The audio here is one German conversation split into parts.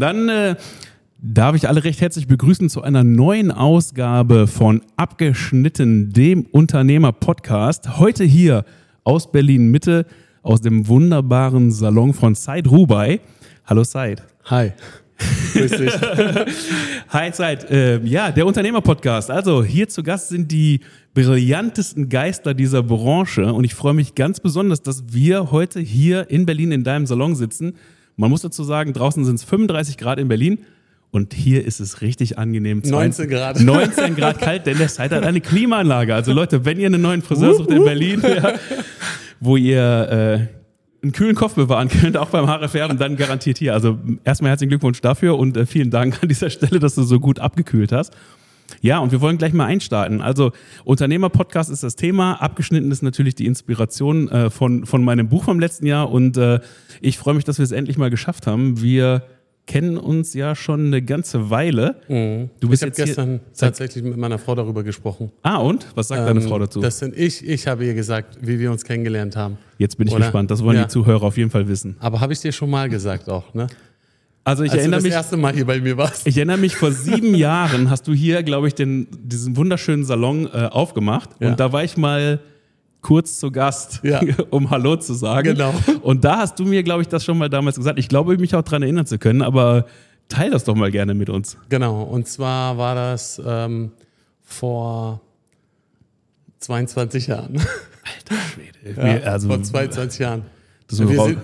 Dann äh, darf ich alle recht herzlich begrüßen zu einer neuen Ausgabe von Abgeschnitten, dem Unternehmer-Podcast. Heute hier aus Berlin-Mitte, aus dem wunderbaren Salon von Said Rubai. Hallo Said. Hi. Grüß dich. Hi Said. Äh, ja, der Unternehmer-Podcast. Also hier zu Gast sind die brillantesten Geister dieser Branche und ich freue mich ganz besonders, dass wir heute hier in Berlin in deinem Salon sitzen. Man muss dazu sagen, draußen sind es 35 Grad in Berlin. Und hier ist es richtig angenehm. 19 Grad. 19 Grad kalt, denn der Site hat eine Klimaanlage. Also Leute, wenn ihr einen neuen Friseur sucht in Berlin, ja, wo ihr äh, einen kühlen Kopf bewahren könnt, auch beim Haare färben, dann garantiert hier. Also erstmal herzlichen Glückwunsch dafür und äh, vielen Dank an dieser Stelle, dass du so gut abgekühlt hast. Ja, und wir wollen gleich mal einstarten. Also Unternehmer-Podcast ist das Thema. Abgeschnitten ist natürlich die Inspiration äh, von, von meinem Buch vom letzten Jahr. Und äh, ich freue mich, dass wir es endlich mal geschafft haben. Wir kennen uns ja schon eine ganze Weile. Mhm. Du bist ich habe gestern tatsächlich mit meiner Frau darüber gesprochen. Ah, und? Was sagt ähm, deine Frau dazu? Das sind ich. Ich habe ihr gesagt, wie wir uns kennengelernt haben. Jetzt bin ich Oder? gespannt. Das wollen ja. die Zuhörer auf jeden Fall wissen. Aber habe ich dir schon mal gesagt auch, ne? Also ich Als erinnere du das mich. erste Mal hier bei mir warst. Ich erinnere mich, vor sieben Jahren hast du hier, glaube ich, den, diesen wunderschönen Salon äh, aufgemacht. Ja. Und da war ich mal kurz zu Gast, ja. um Hallo zu sagen. Genau. Und da hast du mir, glaube ich, das schon mal damals gesagt. Ich glaube, mich auch daran erinnern zu können, aber teil das doch mal gerne mit uns. Genau. Und zwar war das ähm, vor 22 Jahren. Alter Schwede. Ja, also, vor 22 Jahren. Das wir sind,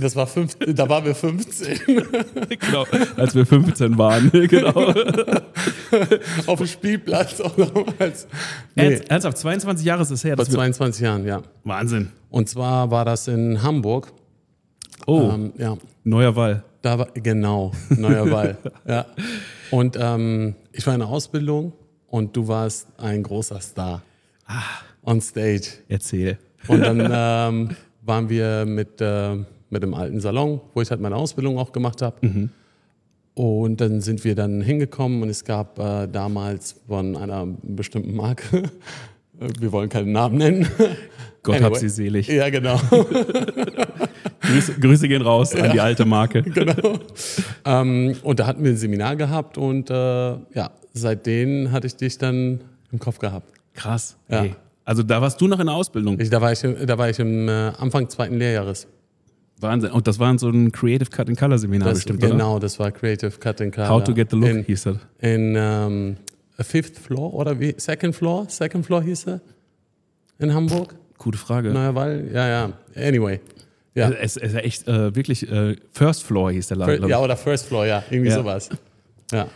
das war fünf, da waren wir 15. genau, als wir 15 waren. genau. Auf dem Spielplatz auch damals. Nee. Ernsthaft, 22 Jahre ist es her. Vor 22 Jahren, ja. Wahnsinn. Und zwar war das in Hamburg. Oh, ähm, ja. Neuer Wall. Da war, genau, Neuer Wall. ja. Und ähm, ich war in der Ausbildung und du warst ein großer Star. Ah. On stage. Erzähl. Und dann ähm, waren wir mit, äh, mit dem alten Salon, wo ich halt meine Ausbildung auch gemacht habe. Mhm. Und dann sind wir dann hingekommen und es gab äh, damals von einer bestimmten Marke, wir wollen keinen Namen nennen. Gott anyway. hab sie selig. Ja, genau. Grüße, Grüße, gehen raus an ja, die alte Marke. Genau. Ähm, und da hatten wir ein Seminar gehabt und äh, ja, seitdem hatte ich dich dann im Kopf gehabt. Krass. Ja. Hey. Also da warst du noch in der Ausbildung? Ich, da war ich, da war ich im äh, Anfang zweiten Lehrjahres. Wahnsinn. Und das war so ein Creative Cut and Color Seminar das, bestimmt, Genau, oder? das war Creative Cut and Color. How to get the look in, hieß das. In um, Fifth Floor oder wie? Second Floor? Second Floor hieß er? In Hamburg? Gute Frage. Naja, weil, ja, ja. Anyway. Ja. Es, es ist echt äh, wirklich äh, First Floor hieß der Laden. Ja, oder First Floor, ja. Irgendwie ja. sowas. Ja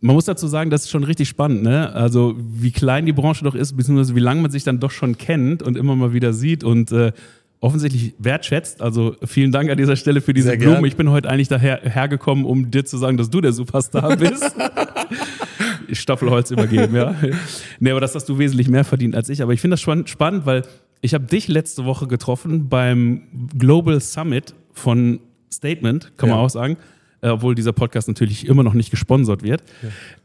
man muss dazu sagen, das ist schon richtig spannend, ne? Also wie klein die Branche doch ist, beziehungsweise wie lange man sich dann doch schon kennt und immer mal wieder sieht und äh, offensichtlich wertschätzt. Also vielen Dank an dieser Stelle für diese Sehr Blumen. Gern. Ich bin heute eigentlich daher hergekommen, um dir zu sagen, dass du der Superstar bist. Staffelholz übergeben, ja. Nee, aber das hast du wesentlich mehr verdient als ich. Aber ich finde das spannend, weil ich habe dich letzte Woche getroffen beim Global Summit von Statement, kann man auch sagen obwohl dieser Podcast natürlich immer noch nicht gesponsert wird.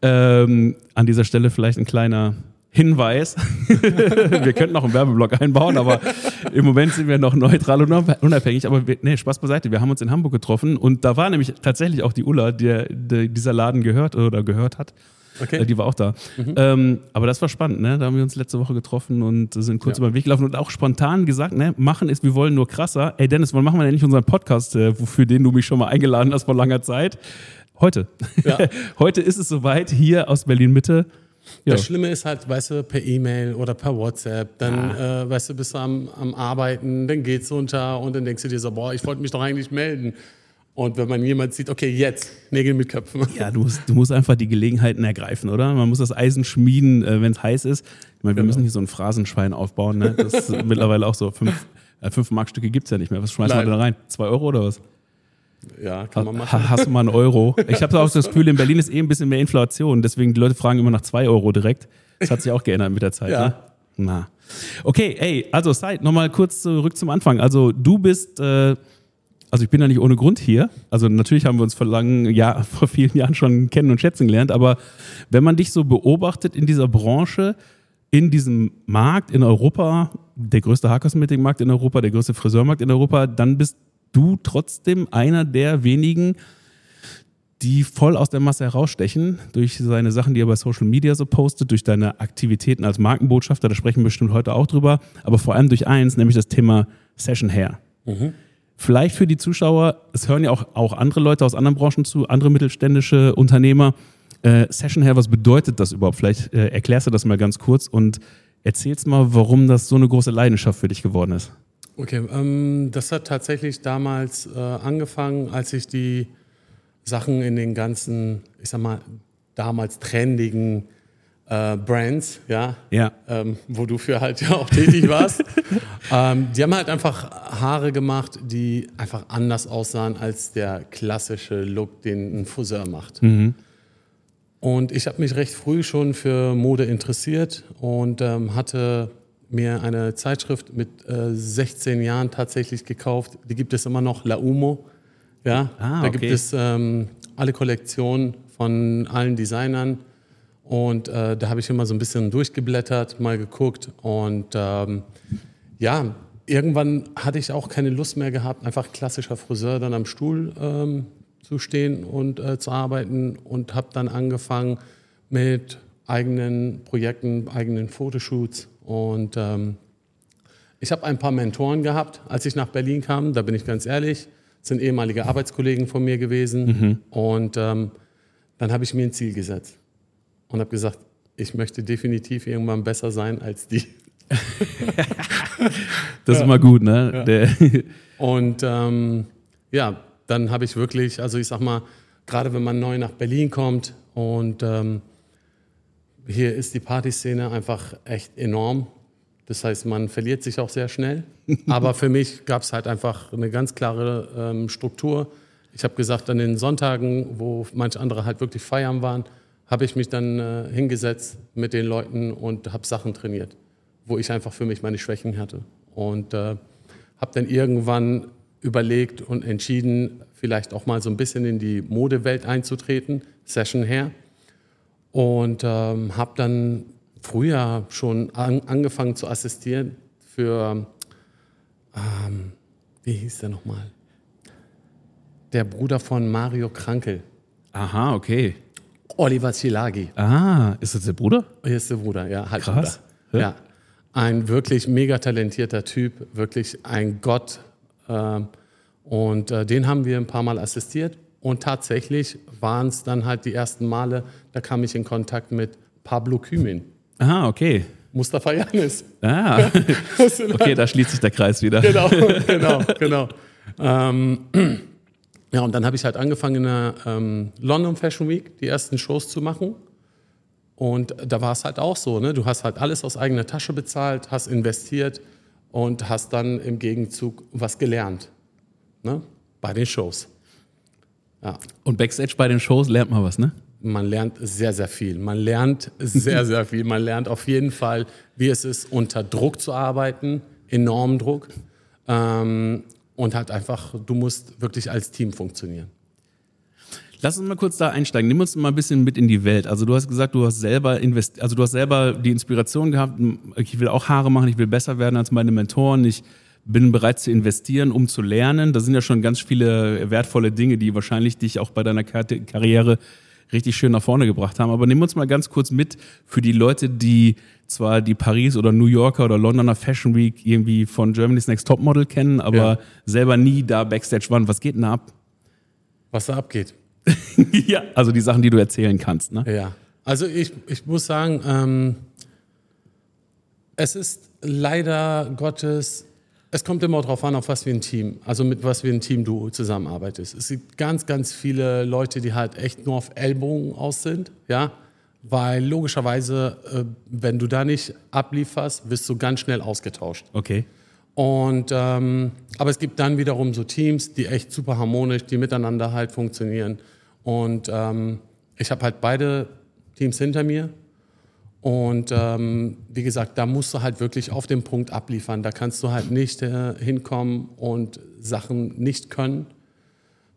Ja. Ähm, an dieser Stelle vielleicht ein kleiner Hinweis. wir könnten noch einen Werbeblock einbauen, aber im Moment sind wir noch neutral und unabhängig. Aber wir, nee, Spaß beiseite. Wir haben uns in Hamburg getroffen und da war nämlich tatsächlich auch die Ulla, der, der dieser Laden gehört oder gehört hat. Okay. Äh, die war auch da. Mhm. Ähm, aber das war spannend, ne? Da haben wir uns letzte Woche getroffen und sind kurz ja. über den Weg gelaufen und auch spontan gesagt, ne, machen ist, wir wollen nur krasser. Ey Dennis, wann machen wir denn nicht unseren Podcast, äh, für den du mich schon mal eingeladen hast vor langer Zeit? Heute. Ja. Heute ist es soweit, hier aus Berlin Mitte. Ja. Das Schlimme ist halt, weißt du, per E-Mail oder per WhatsApp, dann, ah. äh, weißt du, bist du am, am Arbeiten, dann geht's unter und dann denkst du dir so, boah, ich wollte mich doch eigentlich melden. Und wenn man jemand sieht, okay, jetzt Nägel mit Köpfen. Ja, du musst, du musst einfach die Gelegenheiten ergreifen, oder? Man muss das Eisen schmieden, äh, wenn es heiß ist. Ich meine, wir genau. müssen hier so ein Phrasenschwein aufbauen. Ne? Das ist mittlerweile auch so. Fünf, äh, fünf Markstücke gibt es ja nicht mehr. Was schmeißt man da rein? Zwei Euro oder was? Ja, kann man machen. Hast du mal einen Euro? Ich habe auch das Gefühl, in Berlin ist eh ein bisschen mehr Inflation. Deswegen die Leute fragen immer nach zwei Euro direkt. Das hat sich auch geändert mit der Zeit. Ja. Ne? Na. Okay, ey, also Side, nochmal kurz zurück zum Anfang. Also du bist... Äh, also ich bin ja nicht ohne Grund hier. Also natürlich haben wir uns vor langen Jahr, vor vielen Jahren schon kennen und schätzen gelernt, aber wenn man dich so beobachtet in dieser Branche, in diesem Markt in Europa, der größte Haarkosmetikmarkt in Europa, der größte Friseurmarkt in Europa, dann bist du trotzdem einer der wenigen, die voll aus der Masse herausstechen durch seine Sachen, die er bei Social Media so postet, durch deine Aktivitäten als Markenbotschafter, da sprechen wir bestimmt heute auch drüber, aber vor allem durch eins, nämlich das Thema Session Hair. Mhm. Vielleicht für die Zuschauer, es hören ja auch, auch andere Leute aus anderen Branchen zu, andere mittelständische Unternehmer. Äh, Session Hair, was bedeutet das überhaupt? Vielleicht äh, erklärst du das mal ganz kurz und erzählst mal, warum das so eine große Leidenschaft für dich geworden ist. Okay, ähm, das hat tatsächlich damals äh, angefangen, als ich die Sachen in den ganzen, ich sag mal, damals trendigen äh, Brands, ja, ja. Ähm, wo du für halt ja auch tätig warst. ähm, die haben halt einfach Haare gemacht, die einfach anders aussahen als der klassische Look, den ein Friseur macht. Mhm. Und ich habe mich recht früh schon für Mode interessiert und ähm, hatte mir eine Zeitschrift mit äh, 16 Jahren tatsächlich gekauft. Die gibt es immer noch, La Umo. Ja, ah, da gibt es ähm, alle Kollektionen von allen Designern. Und äh, da habe ich immer so ein bisschen durchgeblättert, mal geguckt. Und ähm, ja, irgendwann hatte ich auch keine Lust mehr gehabt, einfach klassischer Friseur dann am Stuhl ähm, zu stehen und äh, zu arbeiten. Und habe dann angefangen mit eigenen Projekten, eigenen Fotoshoots. Und ähm, ich habe ein paar Mentoren gehabt, als ich nach Berlin kam, da bin ich ganz ehrlich sind ehemalige Arbeitskollegen von mir gewesen. Mhm. Und ähm, dann habe ich mir ein Ziel gesetzt und habe gesagt, ich möchte definitiv irgendwann besser sein als die. das ist immer gut, ne? Ja. Und ähm, ja, dann habe ich wirklich, also ich sag mal, gerade wenn man neu nach Berlin kommt und ähm, hier ist die Partyszene einfach echt enorm. Das heißt, man verliert sich auch sehr schnell. Aber für mich gab es halt einfach eine ganz klare ähm, Struktur. Ich habe gesagt, an den Sonntagen, wo manche andere halt wirklich feiern waren, habe ich mich dann äh, hingesetzt mit den Leuten und habe Sachen trainiert, wo ich einfach für mich meine Schwächen hatte. Und äh, habe dann irgendwann überlegt und entschieden, vielleicht auch mal so ein bisschen in die Modewelt einzutreten, Session her. Und ähm, habe dann früher schon an, angefangen zu assistieren für, ähm, wie hieß der nochmal? Der Bruder von Mario Krankel. Aha, okay. Oliver Zilagi. Ah, ist das der Bruder? Hier ist der Bruder, ja. Halt Krass. Ja. ja. Ein wirklich mega talentierter Typ, wirklich ein Gott. Ähm, und äh, den haben wir ein paar Mal assistiert. Und tatsächlich waren es dann halt die ersten Male, da kam ich in Kontakt mit Pablo Kümin. Aha, okay. Mustafa Janis. Ah, okay, da schließt sich der Kreis wieder. Genau, genau, genau. Ähm, ja, und dann habe ich halt angefangen in der ähm, London Fashion Week die ersten Shows zu machen. Und da war es halt auch so, ne? du hast halt alles aus eigener Tasche bezahlt, hast investiert und hast dann im Gegenzug was gelernt ne? bei den Shows. Ja. Und Backstage bei den Shows lernt man was, ne? man lernt sehr, sehr viel. Man lernt sehr, sehr viel. Man lernt auf jeden Fall, wie es ist, unter Druck zu arbeiten, enormen Druck. Ähm, und halt einfach, du musst wirklich als Team funktionieren. Lass uns mal kurz da einsteigen. Nimm uns mal ein bisschen mit in die Welt. Also du hast gesagt, du hast selber invest also du hast selber die Inspiration gehabt, ich will auch Haare machen, ich will besser werden als meine Mentoren, ich bin bereit zu investieren, um zu lernen. Da sind ja schon ganz viele wertvolle Dinge, die wahrscheinlich dich auch bei deiner Karriere richtig schön nach vorne gebracht haben. Aber nehmen wir uns mal ganz kurz mit für die Leute, die zwar die Paris oder New Yorker oder Londoner Fashion Week irgendwie von Germany's Next Topmodel kennen, aber ja. selber nie da Backstage waren. Was geht denn da ab? Was da abgeht? ja, also die Sachen, die du erzählen kannst. Ne? Ja, also ich, ich muss sagen, ähm, es ist leider Gottes es kommt immer darauf an, auf was für ein Team, also mit was für ein Team du zusammenarbeitest. Es gibt ganz, ganz viele Leute, die halt echt nur auf Ellbogen aus sind, ja, weil logischerweise, äh, wenn du da nicht ablieferst, wirst du ganz schnell ausgetauscht. Okay. Und ähm, aber es gibt dann wiederum so Teams, die echt super harmonisch, die miteinander halt funktionieren. Und ähm, ich habe halt beide Teams hinter mir und ähm, wie gesagt, da musst du halt wirklich auf den Punkt abliefern. Da kannst du halt nicht äh, hinkommen und Sachen nicht können.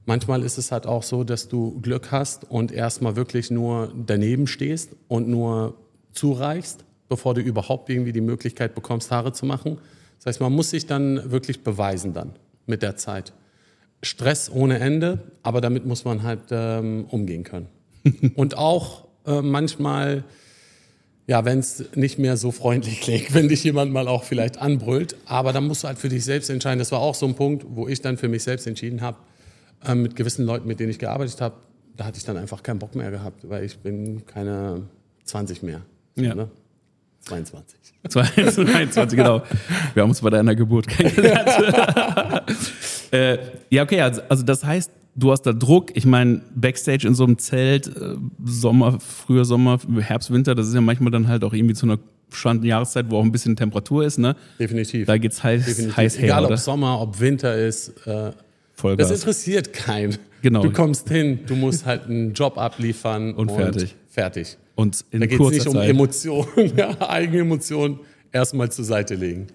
Manchmal ist es halt auch so, dass du Glück hast und erstmal wirklich nur daneben stehst und nur zureichst, bevor du überhaupt irgendwie die Möglichkeit bekommst, Haare zu machen. Das heißt, man muss sich dann wirklich beweisen dann mit der Zeit. Stress ohne Ende, aber damit muss man halt ähm, umgehen können. Und auch äh, manchmal, ja, wenn es nicht mehr so freundlich klingt, wenn dich jemand mal auch vielleicht anbrüllt, aber dann musst du halt für dich selbst entscheiden. Das war auch so ein Punkt, wo ich dann für mich selbst entschieden habe, äh, mit gewissen Leuten, mit denen ich gearbeitet habe, da hatte ich dann einfach keinen Bock mehr gehabt, weil ich bin keine 20 mehr. Ja. Ne? 22. 22, genau. Wir haben uns bei deiner Geburt kennengelernt. äh, ja, okay, also, also das heißt, du hast da Druck. Ich meine, Backstage in so einem Zelt, äh, Sommer, früher Sommer, Herbst, Winter, das ist ja manchmal dann halt auch irgendwie zu einer spannenden Jahreszeit, wo auch ein bisschen Temperatur ist, ne? Definitiv. Da geht's heiß, Definitiv. heiß her, Egal oder? ob Sommer, ob Winter ist. Äh, Vollgas. das interessiert keinen. Genau. Du kommst hin, du musst halt einen Job abliefern Und fertig. fertig. Und in Da geht es nicht um Zeit. Emotionen, ja, eigene Emotionen erstmal zur Seite legen.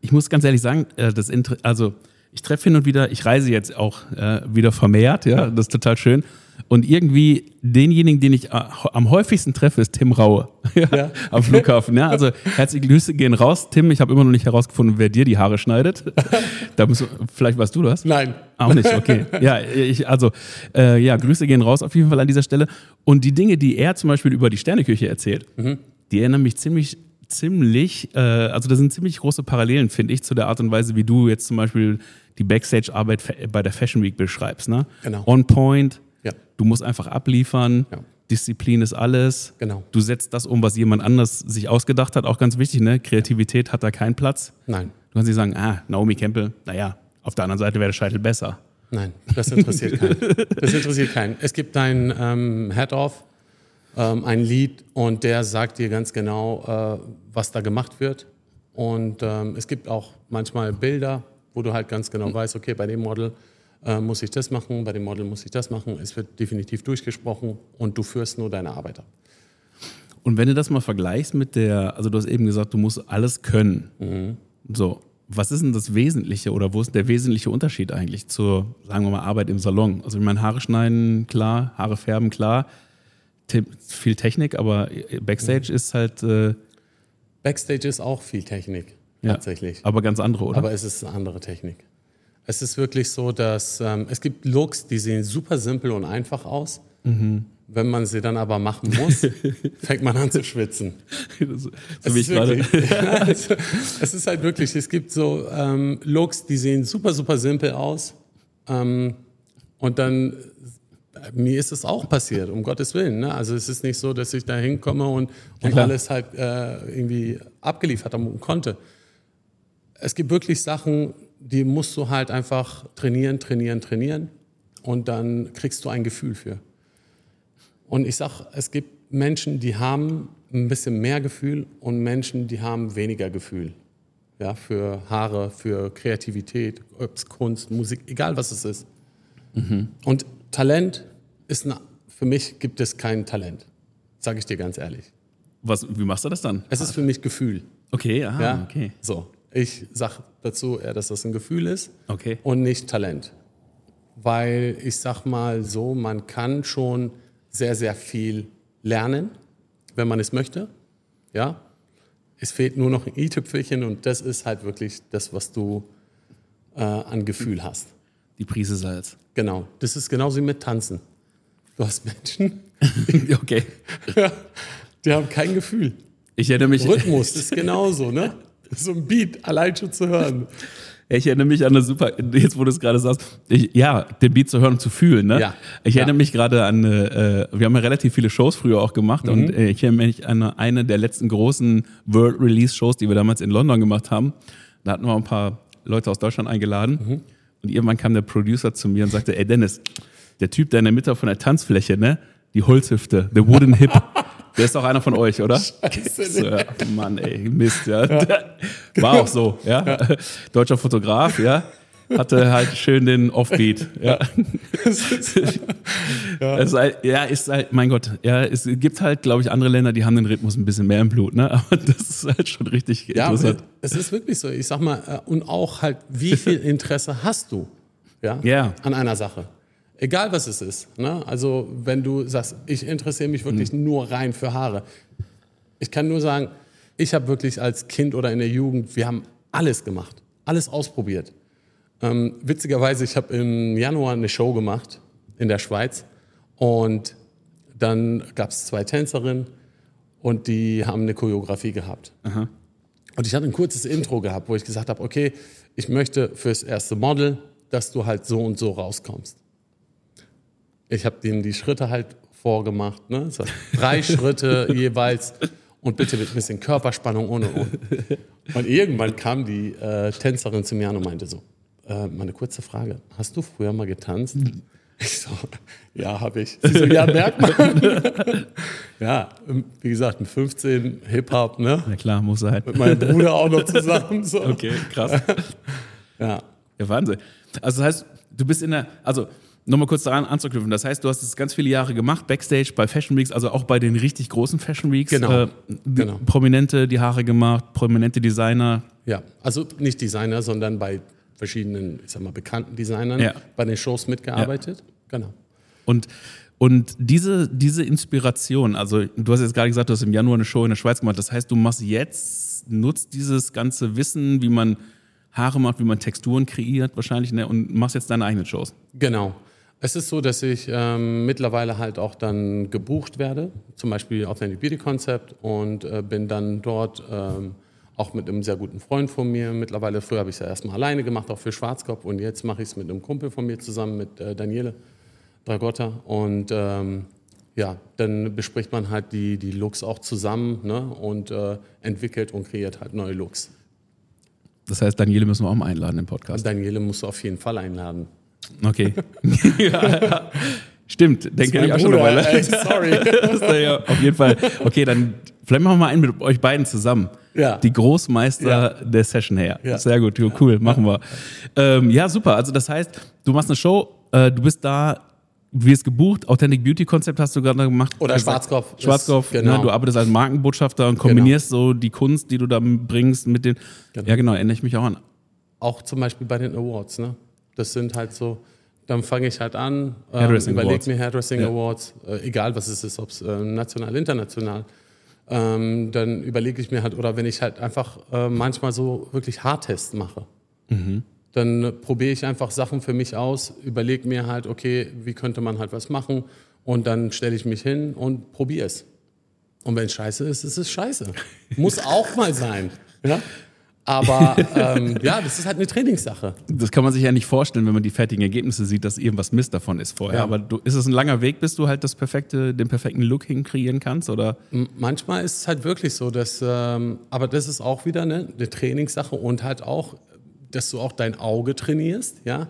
ich muss ganz ehrlich sagen, äh, das Inter also ich treffe hin und wieder, ich reise jetzt auch äh, wieder vermehrt, ja, das ist total schön. Und irgendwie denjenigen, den ich äh, am häufigsten treffe, ist Tim Raue ja, Ja. am Flughafen. Ja, also herzliche Grüße gehen raus, Tim. Ich habe immer noch nicht herausgefunden, wer dir die Haare schneidet. da musst du, vielleicht weißt du das. Nein. Auch nicht, okay. Ja, ich, also, äh, ja, Grüße gehen raus auf jeden Fall an dieser Stelle. Und die Dinge, die er zum Beispiel über die Sterneküche erzählt, die erinnern mich ziemlich, ziemlich, äh, also da sind ziemlich große Parallelen, finde ich, zu der Art und Weise, wie du jetzt zum Beispiel die Backstage-Arbeit bei der Fashion Week beschreibst. Ne? Genau. On point, Ja. du musst einfach abliefern. Ja. Disziplin ist alles. Genau. Du setzt das um, was jemand anders sich ausgedacht hat. Auch ganz wichtig, ne? Kreativität hat da keinen Platz. Nein. Du kannst nicht sagen, ah, Naomi Campbell, naja, auf der anderen Seite wäre der Scheitel besser. Nein, das interessiert keinen. Das interessiert keinen. Es gibt ein ähm, Head-Off, ähm, ein Lead und der sagt dir ganz genau, äh, was da gemacht wird. Und ähm, es gibt auch manchmal Bilder, wo du halt ganz genau weißt, okay, bei dem Model äh, muss ich das machen, bei dem Model muss ich das machen. Es wird definitiv durchgesprochen und du führst nur deine Arbeit ab. Und wenn du das mal vergleichst mit der, also du hast eben gesagt, du musst alles können. Mhm. So, was ist denn das Wesentliche oder wo ist der wesentliche Unterschied eigentlich zur, sagen wir mal, Arbeit im Salon? Also ich meine, Haare schneiden, klar, Haare färben, klar, Te- viel Technik, aber Backstage Mhm. ist halt, äh, Backstage ist auch viel Technik, ja, tatsächlich. aber ganz andere, oder? Aber es ist eine andere Technik. Es ist wirklich so, dass ähm, es gibt Looks, die sehen super simpel und einfach aus. Mhm. Wenn man sie dann aber machen muss, fängt man an zu schwitzen. so Es ist, wirklich, Ja, es, ist halt wirklich, es gibt so ähm, Looks, die sehen super, super simpel aus. Ähm, und dann, äh, mir ist es auch passiert, um Gottes Willen. Ne? Also es ist nicht so, dass ich da hinkomme und, und klar. alles halt äh, irgendwie abgeliefert haben konnte. Es gibt wirklich Sachen, die musst du halt einfach trainieren, trainieren, trainieren und dann kriegst du ein Gefühl für. Und ich sag, es gibt Menschen, die haben ein bisschen mehr Gefühl und Menschen, die haben weniger Gefühl. Ja, für Haare, für Kreativität, Kunst, Musik, egal was es ist. Und Talent ist, eine, für mich gibt es kein Talent. Sage ich dir ganz ehrlich. Was, wie machst du das dann? Es ist für mich Gefühl. Okay, aha, Ja? Okay. So. Ich sage dazu eher, dass das ein Gefühl ist Okay. und nicht Talent. Weil ich sag mal so, man kann schon sehr, sehr viel lernen, wenn man es möchte. Ja. Es fehlt nur noch ein i-Tüpfelchen und das ist halt wirklich das, was du äh, an Gefühl hast. Die Prise Salz. Genau. Das ist genauso wie mit Tanzen. Du hast Menschen, okay. die haben kein Gefühl. Ich erinnere mich, Rhythmus ist genauso, ne? So ein Beat allein schon zu hören. Ja, ich erinnere mich an eine super, jetzt wo du es gerade sagst, ich, ja, den Beat zu hören und zu fühlen. Ne? Ja. Ich Ja. erinnere mich gerade an, äh, wir haben ja relativ viele Shows früher auch gemacht und Mhm. äh, ich erinnere mich an eine, eine der letzten großen World Release Shows, die wir damals in London gemacht haben. Da hatten wir ein paar Leute aus Deutschland eingeladen Mhm. und irgendwann kam der Producer zu mir und sagte, ey Dennis, der Typ da in der Mitte von der Tanzfläche, ne, die Holzhüfte, the wooden hip, der ist auch einer von euch, oder? Scheiße, So, ja, Mann, ey, Mist, ja. War auch so, ja. Deutscher Fotograf, ja. Hatte halt schön den Offbeat, ja. ja. Ist halt, ja, ist halt, mein Gott, ja, es gibt halt, glaube ich, andere Länder, die haben den Rhythmus ein bisschen mehr im Blut, ne? Aber das ist halt schon richtig Ja, interessant. es ist wirklich so. Ich sag mal, äh, und auch halt, wie viel Interesse hast du ja, Ja. an einer Sache? Egal was es ist. Ne? Also, wenn du sagst, ich interessiere mich wirklich nur rein für Haare. Ich kann nur sagen, ich habe wirklich als Kind oder in der Jugend, wir haben alles gemacht, alles ausprobiert. Ähm, witzigerweise, ich habe im Januar eine Show gemacht in der Schweiz und dann gab es zwei Tänzerinnen und die haben eine Choreografie gehabt. Aha. Und ich hatte ein kurzes Intro gehabt, wo ich gesagt habe, okay, ich möchte fürs erste Model, dass du halt so und so rauskommst. Ich habe denen die Schritte halt vorgemacht, ne? So drei Schritte jeweils und bitte mit ein bisschen Körperspannung und und und. Irgendwann kam die äh, Tänzerin zu mir an und meinte so, äh, mal eine kurze Frage, hast du früher mal getanzt? Ich so, ja, habe ich. Sie so, ja, merkt man. ja, wie gesagt, mit 15 Hip-Hop, ne? Na klar, muss sein. Mit meinem Bruder auch noch zusammen. So. Okay, krass. Ja. Ja, Wahnsinn. Also das heißt, du bist in der, also nochmal kurz daran anzuknüpfen, das heißt, du hast es ganz viele Jahre gemacht, Backstage bei Fashion Weeks, also auch bei den richtig großen Fashion Weeks. Genau. Äh, Genau. Prominente die Haare gemacht, prominente Designer. Ja, also nicht Designer, sondern bei verschiedenen, ich sag mal, bekannten Designern Ja. bei den Shows mitgearbeitet. Genau. Und, und diese, diese Inspiration, also du hast jetzt gerade gesagt, du hast im Januar eine Show in der Schweiz gemacht, das heißt, du machst jetzt, nutzt dieses ganze Wissen, wie man Haare macht, wie man Texturen kreiert wahrscheinlich, ne, und machst jetzt deine eigenen Shows. Genau. Es ist so, dass ich ähm, mittlerweile halt auch dann gebucht werde, zum Beispiel Authentic Beauty Concept und äh, bin dann dort ähm, auch mit einem sehr guten Freund von mir. Mittlerweile, früher habe ich es ja erstmal alleine gemacht, auch für Schwarzkopf und jetzt mache ich es mit einem Kumpel von mir zusammen, mit äh, Daniele Dragotta und ähm, ja, dann bespricht man halt die, die Looks auch zusammen ne? und äh, entwickelt und kreiert halt neue Looks. Das heißt, Daniele müssen wir auch mal einladen im Podcast. Daniele musst du auf jeden Fall einladen. Okay. ja, stimmt, denke ich auch schon eine Weile. ey, sorry. Ja auf jeden Fall. Okay, dann vielleicht machen wir mal einen mit euch beiden zusammen. Ja. Die Großmeister Ja. der Session her. Ja. Sehr gut, cool, machen wir. Ähm, ja, super. Also das heißt, du machst eine Show, äh, du bist da, du wirst gebucht, Authentic Beauty Konzept hast du gerade gemacht. Oder. Schwarzkopf. Schwarzkopf, Ist- genau. ne, du arbeitest als Markenbotschafter und kombinierst so die Kunst, die du da bringst mit den. Ja, genau, erinnere ich mich auch an. Auch zum Beispiel bei den Awards, ne? Das sind halt so, dann fange ich halt an, ähm, Hairdressing überleg Awards. mir Hairdressing Ja. Awards, äh, egal was es ist, ob es äh, national, international. Ähm, dann überlege ich mir halt, oder wenn ich halt einfach äh, manchmal so wirklich Haartests mache, dann äh, probiere ich einfach Sachen für mich aus, überlege mir halt, okay, wie könnte man halt was machen und dann stelle ich mich hin und probiere es. Und wenn es scheiße ist, ist es scheiße. Muss auch mal sein. Ja? Aber ähm, ja, das ist halt eine Trainingssache. Das kann man sich ja nicht vorstellen, wenn man die fertigen Ergebnisse sieht, dass irgendwas Mist davon ist vorher. Ja. Aber du, ist es ein langer Weg, bis du halt das perfekte, den perfekten Look hinkreieren kannst? Oder? Manchmal ist es halt wirklich so, dass, ähm, aber das ist auch wieder eine, eine Trainingssache und halt auch, dass du auch dein Auge trainierst, ja.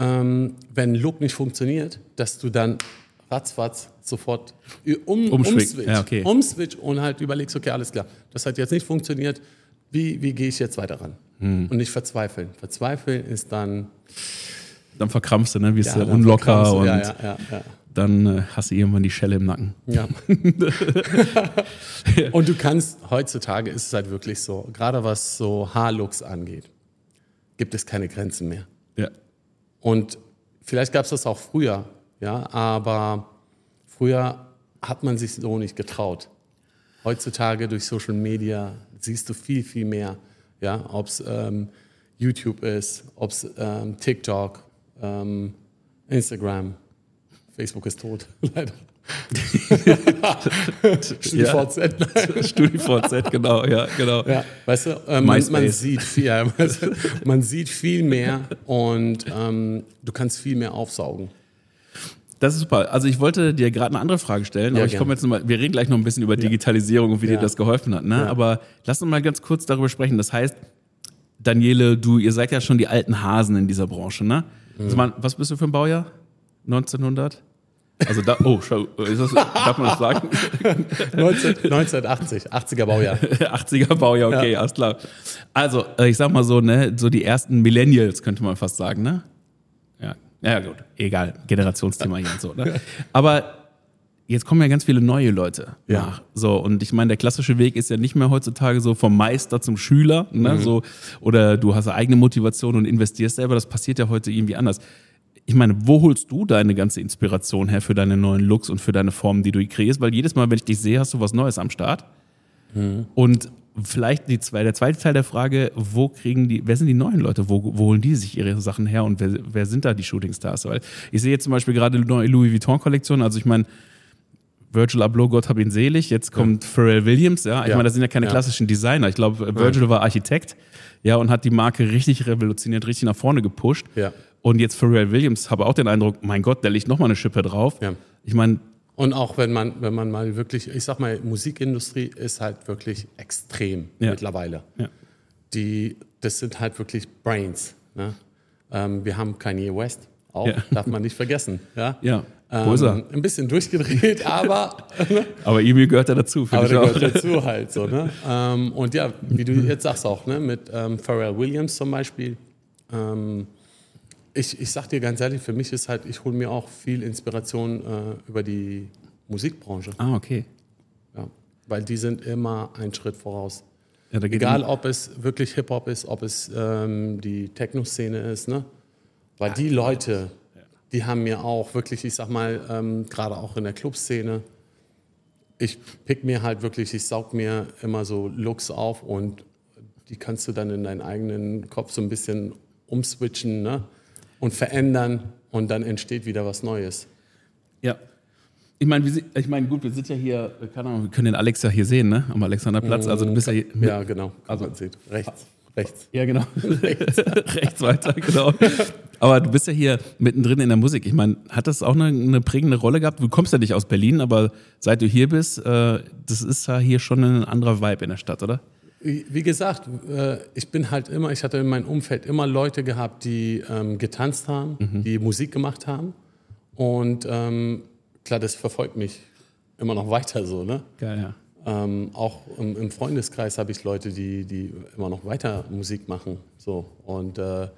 Ähm, wenn ein Look nicht funktioniert, dass du dann ratzfatz sofort um, umswitch, Ja, okay. umswitch und halt überlegst, okay, alles klar, das hat jetzt nicht funktioniert, wie, wie gehe ich jetzt weiter ran? Hm. Und nicht verzweifeln. Verzweifeln ist dann, Dann verkrampfst du, ne? wirst du dann unlocker du. und ja, ja, ja, ja. dann äh, hast du irgendwann die Schelle im Nacken. Ja. und du kannst, heutzutage ist es halt wirklich so, gerade was so Haarlooks angeht, gibt es keine Grenzen mehr. Ja. Und vielleicht gab es das auch früher, ja, aber früher hat man sich so nicht getraut. Heutzutage durch Social Media siehst du viel, viel mehr, ja, ob es ähm, YouTube ist, ob es ähm, TikTok, ähm, Instagram, Facebook ist tot, leider. StudiVZ. StudiVZ, genau, ja, genau. Ja, weißt du, äh, man, man, sieht viel, ja, man sieht viel mehr und ähm, du kannst viel mehr aufsaugen. Das ist super. Also ich wollte dir gerade eine andere Frage stellen, Ja, aber ich komme jetzt noch mal, wir reden gleich noch ein bisschen über Digitalisierung und wie dir das geholfen hat. Ne? Ja. Aber lass uns mal ganz kurz darüber sprechen. Das heißt, Daniele, du, ihr seid ja schon die alten Hasen in dieser Branche, ne? Mhm. Also man, was bist du für ein Baujahr? 1900? Also da, oh, das, darf man das sagen? 19, 1980, 80er Baujahr. 80er Baujahr, okay, Ja. alles klar. Also, äh, ich sag mal so, ne, so die ersten Millennials könnte man fast sagen, ne? Ja, gut, egal, Generationsthema hier und so, ne? Aber jetzt kommen ja ganz viele neue Leute Ja. nach. So, und ich meine, der klassische Weg ist ja nicht mehr heutzutage so vom Meister zum Schüler, ne? So, oder du hast eine eigene Motivation und investierst selber, das passiert ja heute irgendwie anders. Ich meine, wo holst du deine ganze Inspiration her für deine neuen Looks und für deine Formen, die du kreierst? Weil jedes Mal, wenn ich dich sehe, hast du was Neues am Start. Und vielleicht die zwei, der zweite Teil der Frage, wo kriegen die, wer sind die neuen Leute, wo, wo holen die sich ihre Sachen her und wer, wer sind da die Shootingstars? Weil ich sehe jetzt zum Beispiel gerade die neue Louis Vuitton-Kollektion, also ich meine, Virgil Abloh, Gott hab ihn selig, jetzt kommt ja. Pharrell Williams, ja, ich ja. meine, das sind ja keine ja. klassischen Designer, ich glaube, Virgil war Architekt, ja, und hat die Marke richtig revolutioniert, richtig nach vorne gepusht. Ja. Und jetzt Pharrell Williams, habe auch den Eindruck, mein Gott, der legt nochmal eine Schippe drauf. Ja. Ich meine, und auch wenn man, wenn man mal wirklich, ich sag mal, Musikindustrie ist halt wirklich extrem ja. mittlerweile. Ja. Die, das sind halt wirklich Brains. Ne? Ähm, wir haben Kanye West, auch, ja. darf man nicht vergessen. Ja. ja. Ähm? Ein bisschen durchgedreht, aber. aber Emil gehört ja dazu, finde ich auch. gehört dazu halt so. Ne? Ähm, und ja, wie du jetzt sagst auch, ne? mit ähm, Pharrell Williams zum Beispiel. Ähm, ich, ich sag dir ganz ehrlich, für mich ist halt, ich hole mir auch viel Inspiration äh, über die Musikbranche. Ah, okay. Ja, weil die sind immer einen Schritt voraus. Ja, Egal, ob es wirklich Hip-Hop ist, ob es ähm, die Techno-Szene ist, ne? Weil die Leute, die haben mir auch wirklich, ich sag mal, ähm, gerade auch in der Clubszene, ich pick mir halt wirklich, ich saug mir immer so Looks auf und die kannst du dann in deinen eigenen Kopf so ein bisschen umswitchen, ne? Und verändern und dann entsteht wieder was Neues. Ja. Ich meine, ich mein, gut, wir sind ja hier, keine Ahnung, wir können den Alex ja hier sehen, ne? Am Alexanderplatz. Also du bist ja hier. Ja, genau. Also sieht. rechts. Rechts. Ja, genau. rechts. rechts weiter, genau. Aber du bist ja hier mittendrin in der Musik. Ich meine, hat das auch eine, eine, prägende Rolle gehabt? Du kommst ja nicht aus Berlin, aber seit du hier bist, äh, das ist ja hier schon ein anderer Vibe in der Stadt, oder? Wie gesagt, äh, ich bin halt immer, ich hatte in meinem Umfeld immer Leute gehabt, die ähm, getanzt haben, mhm. die Musik gemacht haben. Und ähm, klar, das verfolgt mich immer noch weiter so. Ne? Geil, ja. Ähm, auch im, im Freundeskreis habe ich Leute, die, die immer noch weiter Musik machen. So. Und äh,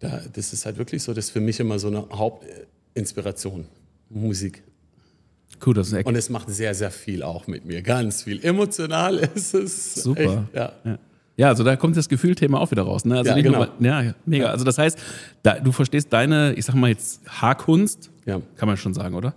da, das ist halt wirklich so, das ist für mich immer so eine Hauptinspiration, Musik. Cool, das ist Und es macht sehr, sehr viel auch mit mir. Ganz viel. Emotional ist es. Super. Echt, ja. ja. Ja, also da kommt das Gefühlthema auch wieder raus. Ne? Also ja, genau. Nur, ja, mega. Also das heißt, da, du verstehst deine, ich sag mal jetzt Haarkunst, ja. kann man schon sagen, oder?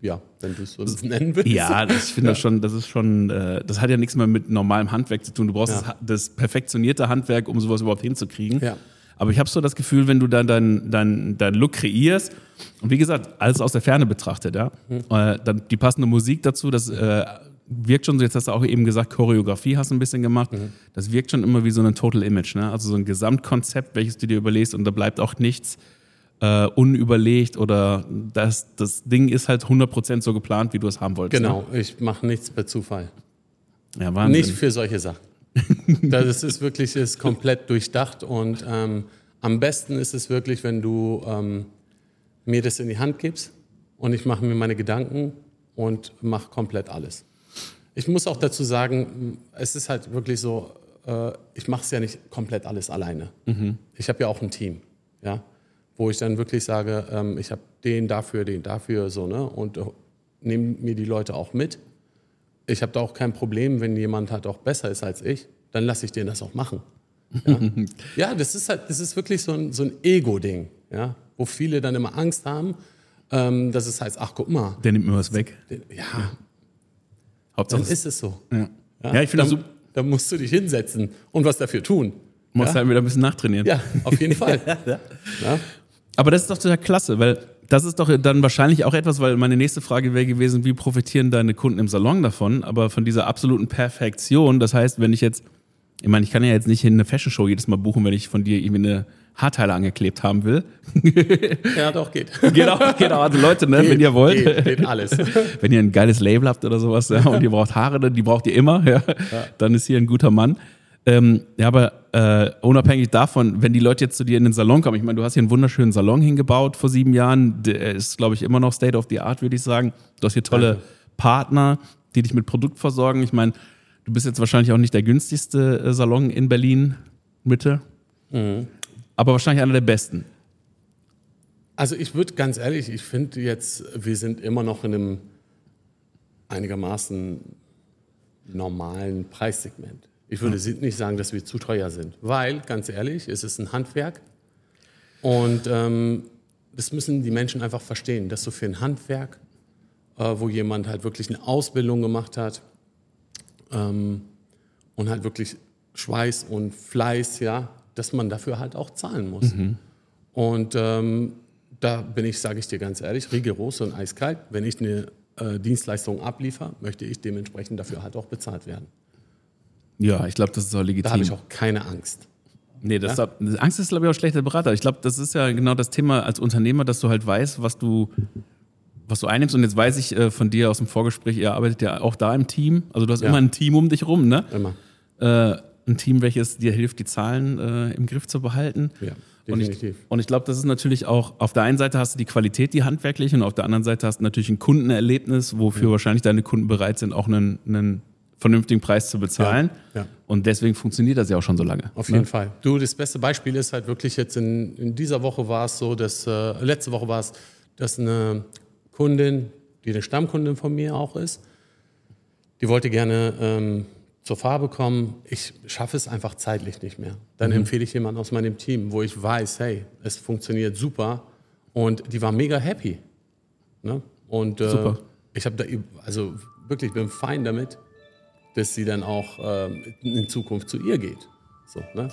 Ja, wenn du es so nennen willst. Ja, das, ich finde ja. das schon, das ist schon, äh, das hat ja nichts mehr mit normalem Handwerk zu tun. Du brauchst ja. das, das, perfektionierte Handwerk, um sowas überhaupt hinzukriegen. Ja. Aber ich habe so das Gefühl, wenn du dann deinen dein, dein Look kreierst, und wie gesagt, alles aus der Ferne betrachtet, ja, mhm. äh, dann die passende Musik dazu, das äh, wirkt schon so, jetzt hast du auch eben gesagt, Choreografie hast du ein bisschen gemacht, mhm. das wirkt schon immer wie so ein Total Image, ne? also so ein Gesamtkonzept, welches du dir überlegst und da bleibt auch nichts äh, unüberlegt oder das, das Ding ist halt 100% so geplant, wie du es haben wolltest. Genau, ne? ich mache nichts per Zufall. Ja, Wahnsinn. Nicht für solche Sachen. das ist wirklich ist komplett durchdacht und ähm, am besten ist es wirklich, wenn du ähm, mir das in die Hand gibst und ich mache mir meine Gedanken und mache komplett alles. Ich muss auch dazu sagen, es ist halt wirklich so, äh, ich mache es ja nicht komplett alles alleine. Mhm. Ich habe ja auch ein Team, ja, wo ich dann wirklich sage, ähm, ich habe den dafür, den dafür, so ne, und äh, nehme mir die Leute auch mit ich habe da auch kein Problem, wenn jemand halt auch besser ist als ich, dann lasse ich den das auch machen. Ja, ja das ist halt, das ist wirklich so ein, so ein Ego-Ding, ja, wo viele dann immer Angst haben, ähm, dass es heißt, ach guck mal. Der nimmt mir was weg. ja. ja. Hauptsache dann ist es so. Ja, ja ich finde da, da musst du dich hinsetzen und was dafür tun. Musst ja? halt wieder ein bisschen nachtrainieren. Ja, auf jeden Fall. Aber das ist doch total klasse, weil das ist doch dann wahrscheinlich auch etwas, weil meine nächste Frage wäre gewesen, wie profitieren deine Kunden im Salon davon? Aber von dieser absoluten Perfektion, das heißt, wenn ich jetzt, ich meine, ich kann ja jetzt nicht in eine Fashion Show jedes Mal buchen, wenn ich von dir irgendwie eine Haarteile angeklebt haben will. ja, doch, geht. Genau, genau. Also Leute, ne, geht, wenn ihr wollt. Geht, geht alles. wenn ihr ein geiles Label habt oder sowas ja, und ihr braucht Haare, die braucht ihr immer, ja, ja. dann ist hier ein guter Mann. Ähm, ja, aber äh, unabhängig davon, wenn die Leute jetzt zu dir in den Salon kommen, ich meine, du hast hier einen wunderschönen Salon hingebaut vor sieben Jahren, der ist, glaube ich, immer noch State of the Art, würde ich sagen. Du hast hier tolle Danke. Partner, die dich mit Produkt versorgen. Ich meine, du bist jetzt wahrscheinlich auch nicht der günstigste äh, Salon in Berlin Mitte, mhm. aber wahrscheinlich einer der besten. Also ich würde ganz ehrlich, ich finde jetzt, wir sind immer noch in einem einigermaßen normalen Preissegment. Ich würde nicht sagen, dass wir zu teuer sind, weil, ganz ehrlich, es ist ein Handwerk und ähm, das müssen die Menschen einfach verstehen, dass so für ein Handwerk, äh, wo jemand halt wirklich eine Ausbildung gemacht hat ähm, und halt wirklich Schweiß und Fleiß, ja, dass man dafür halt auch zahlen muss. Und ähm, da bin ich, sage ich dir ganz ehrlich, rigoros und eiskalt. Wenn ich eine äh, Dienstleistung abliefere, möchte ich dementsprechend dafür halt auch bezahlt werden. Ja, ich glaube, das ist auch legitim. Da habe ich auch keine Angst. Nee, das ja? Angst ist, glaube ich, auch schlechter Berater. Ich glaube, das ist ja genau das Thema als Unternehmer, dass du halt weißt, was du, was du einnimmst. Und jetzt weiß ich äh, von dir aus dem Vorgespräch, ihr arbeitet ja auch da im Team. Also du hast ja. immer ein Team um dich rum, ne? Immer. Äh, ein Team, welches dir hilft, die Zahlen äh, im Griff zu behalten. Ja. Definitiv. Und ich, und ich glaube, das ist natürlich auch, auf der einen Seite hast du die Qualität, die handwerkliche, und auf der anderen Seite hast du natürlich ein Kundenerlebnis, wofür ja. wahrscheinlich deine Kunden bereit sind, auch einen, einen vernünftigen Preis zu bezahlen. Ja, ja. Und deswegen funktioniert das ja auch schon so lange. Auf jeden ne? Fall. Du, das beste Beispiel ist halt wirklich jetzt in, in dieser Woche war es so, dass äh, letzte Woche war es, dass eine Kundin, die eine Stammkundin von mir auch ist, die wollte gerne ähm, zur Farbe kommen. Ich schaffe es einfach zeitlich nicht mehr. Dann mhm. empfehle ich jemanden aus meinem Team, wo ich weiß, hey, es funktioniert super. Und die war mega happy. Ne? Und äh, super. ich habe da, also wirklich, bin fein damit, dass sie dann auch äh, in Zukunft zu ihr geht. So, ne?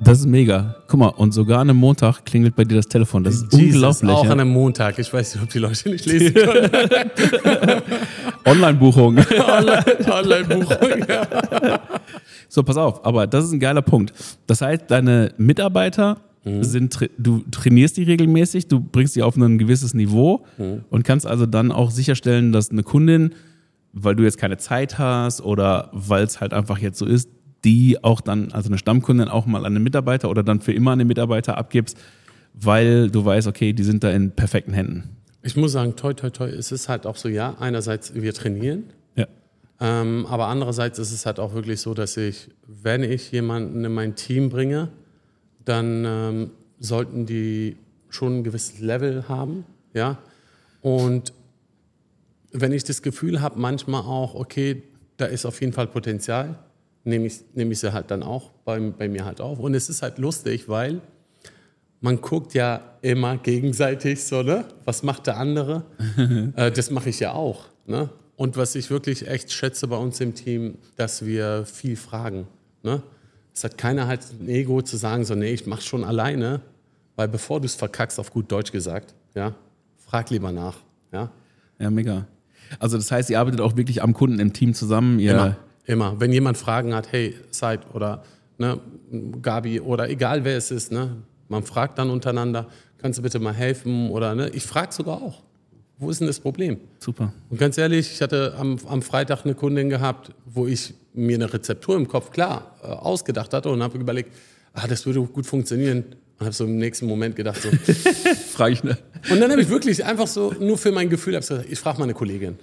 Das ist mega. Guck mal, und sogar an einem Montag klingelt bei dir das Telefon. Das ist Jesus, unglaublich. Auch ja? an einem Montag. Ich weiß nicht, ob die Leute nicht lesen können. Online-Buchung. Online-Buchung, ja. So, pass auf, aber das ist ein geiler Punkt. Das heißt, deine Mitarbeiter mhm. sind, du trainierst die regelmäßig, du bringst sie auf ein gewisses Niveau mhm. und kannst also dann auch sicherstellen, dass eine Kundin, weil du jetzt keine Zeit hast oder weil es halt einfach jetzt so ist, die auch dann, also eine Stammkundin auch mal an den Mitarbeiter oder dann für immer an den Mitarbeiter abgibst, weil du weißt, okay, die sind da in perfekten Händen. Ich muss sagen, toi, toi, toi, es ist halt auch so, ja, einerseits wir trainieren, ja. ähm, aber andererseits ist es halt auch wirklich so, dass ich, wenn ich jemanden in mein Team bringe, dann ähm, sollten die schon ein gewisses Level haben, ja, und wenn ich das Gefühl habe, manchmal auch, okay, da ist auf jeden Fall Potenzial, nehme ich, nehme ich sie halt dann auch bei, bei mir halt auf. Und es ist halt lustig, weil man guckt ja immer gegenseitig so, ne? Was macht der andere? äh, das mache ich ja auch, ne? Und was ich wirklich echt schätze bei uns im Team, dass wir viel fragen, ne? Es hat keiner halt ein Ego zu sagen, so, nee, ich mache schon alleine, weil bevor du es verkackst, auf gut Deutsch gesagt, ja, frag lieber nach, ja. Ja, mega. Also das heißt, ihr arbeitet auch wirklich am Kunden im Team zusammen, immer. Immer. Wenn jemand Fragen hat, hey, Said oder ne, Gabi oder egal wer es ist, ne, man fragt dann untereinander, kannst du bitte mal helfen oder ne, ich frage sogar auch. Wo ist denn das Problem? Super. Und ganz ehrlich, ich hatte am, am Freitag eine Kundin gehabt, wo ich mir eine Rezeptur im Kopf klar äh, ausgedacht hatte und habe überlegt, ah, das würde gut funktionieren. Und habe so im nächsten Moment gedacht, so. frage ich ne. Und dann habe ich wirklich einfach so, nur für mein Gefühl, gesagt, ich frage mal eine Kollegin.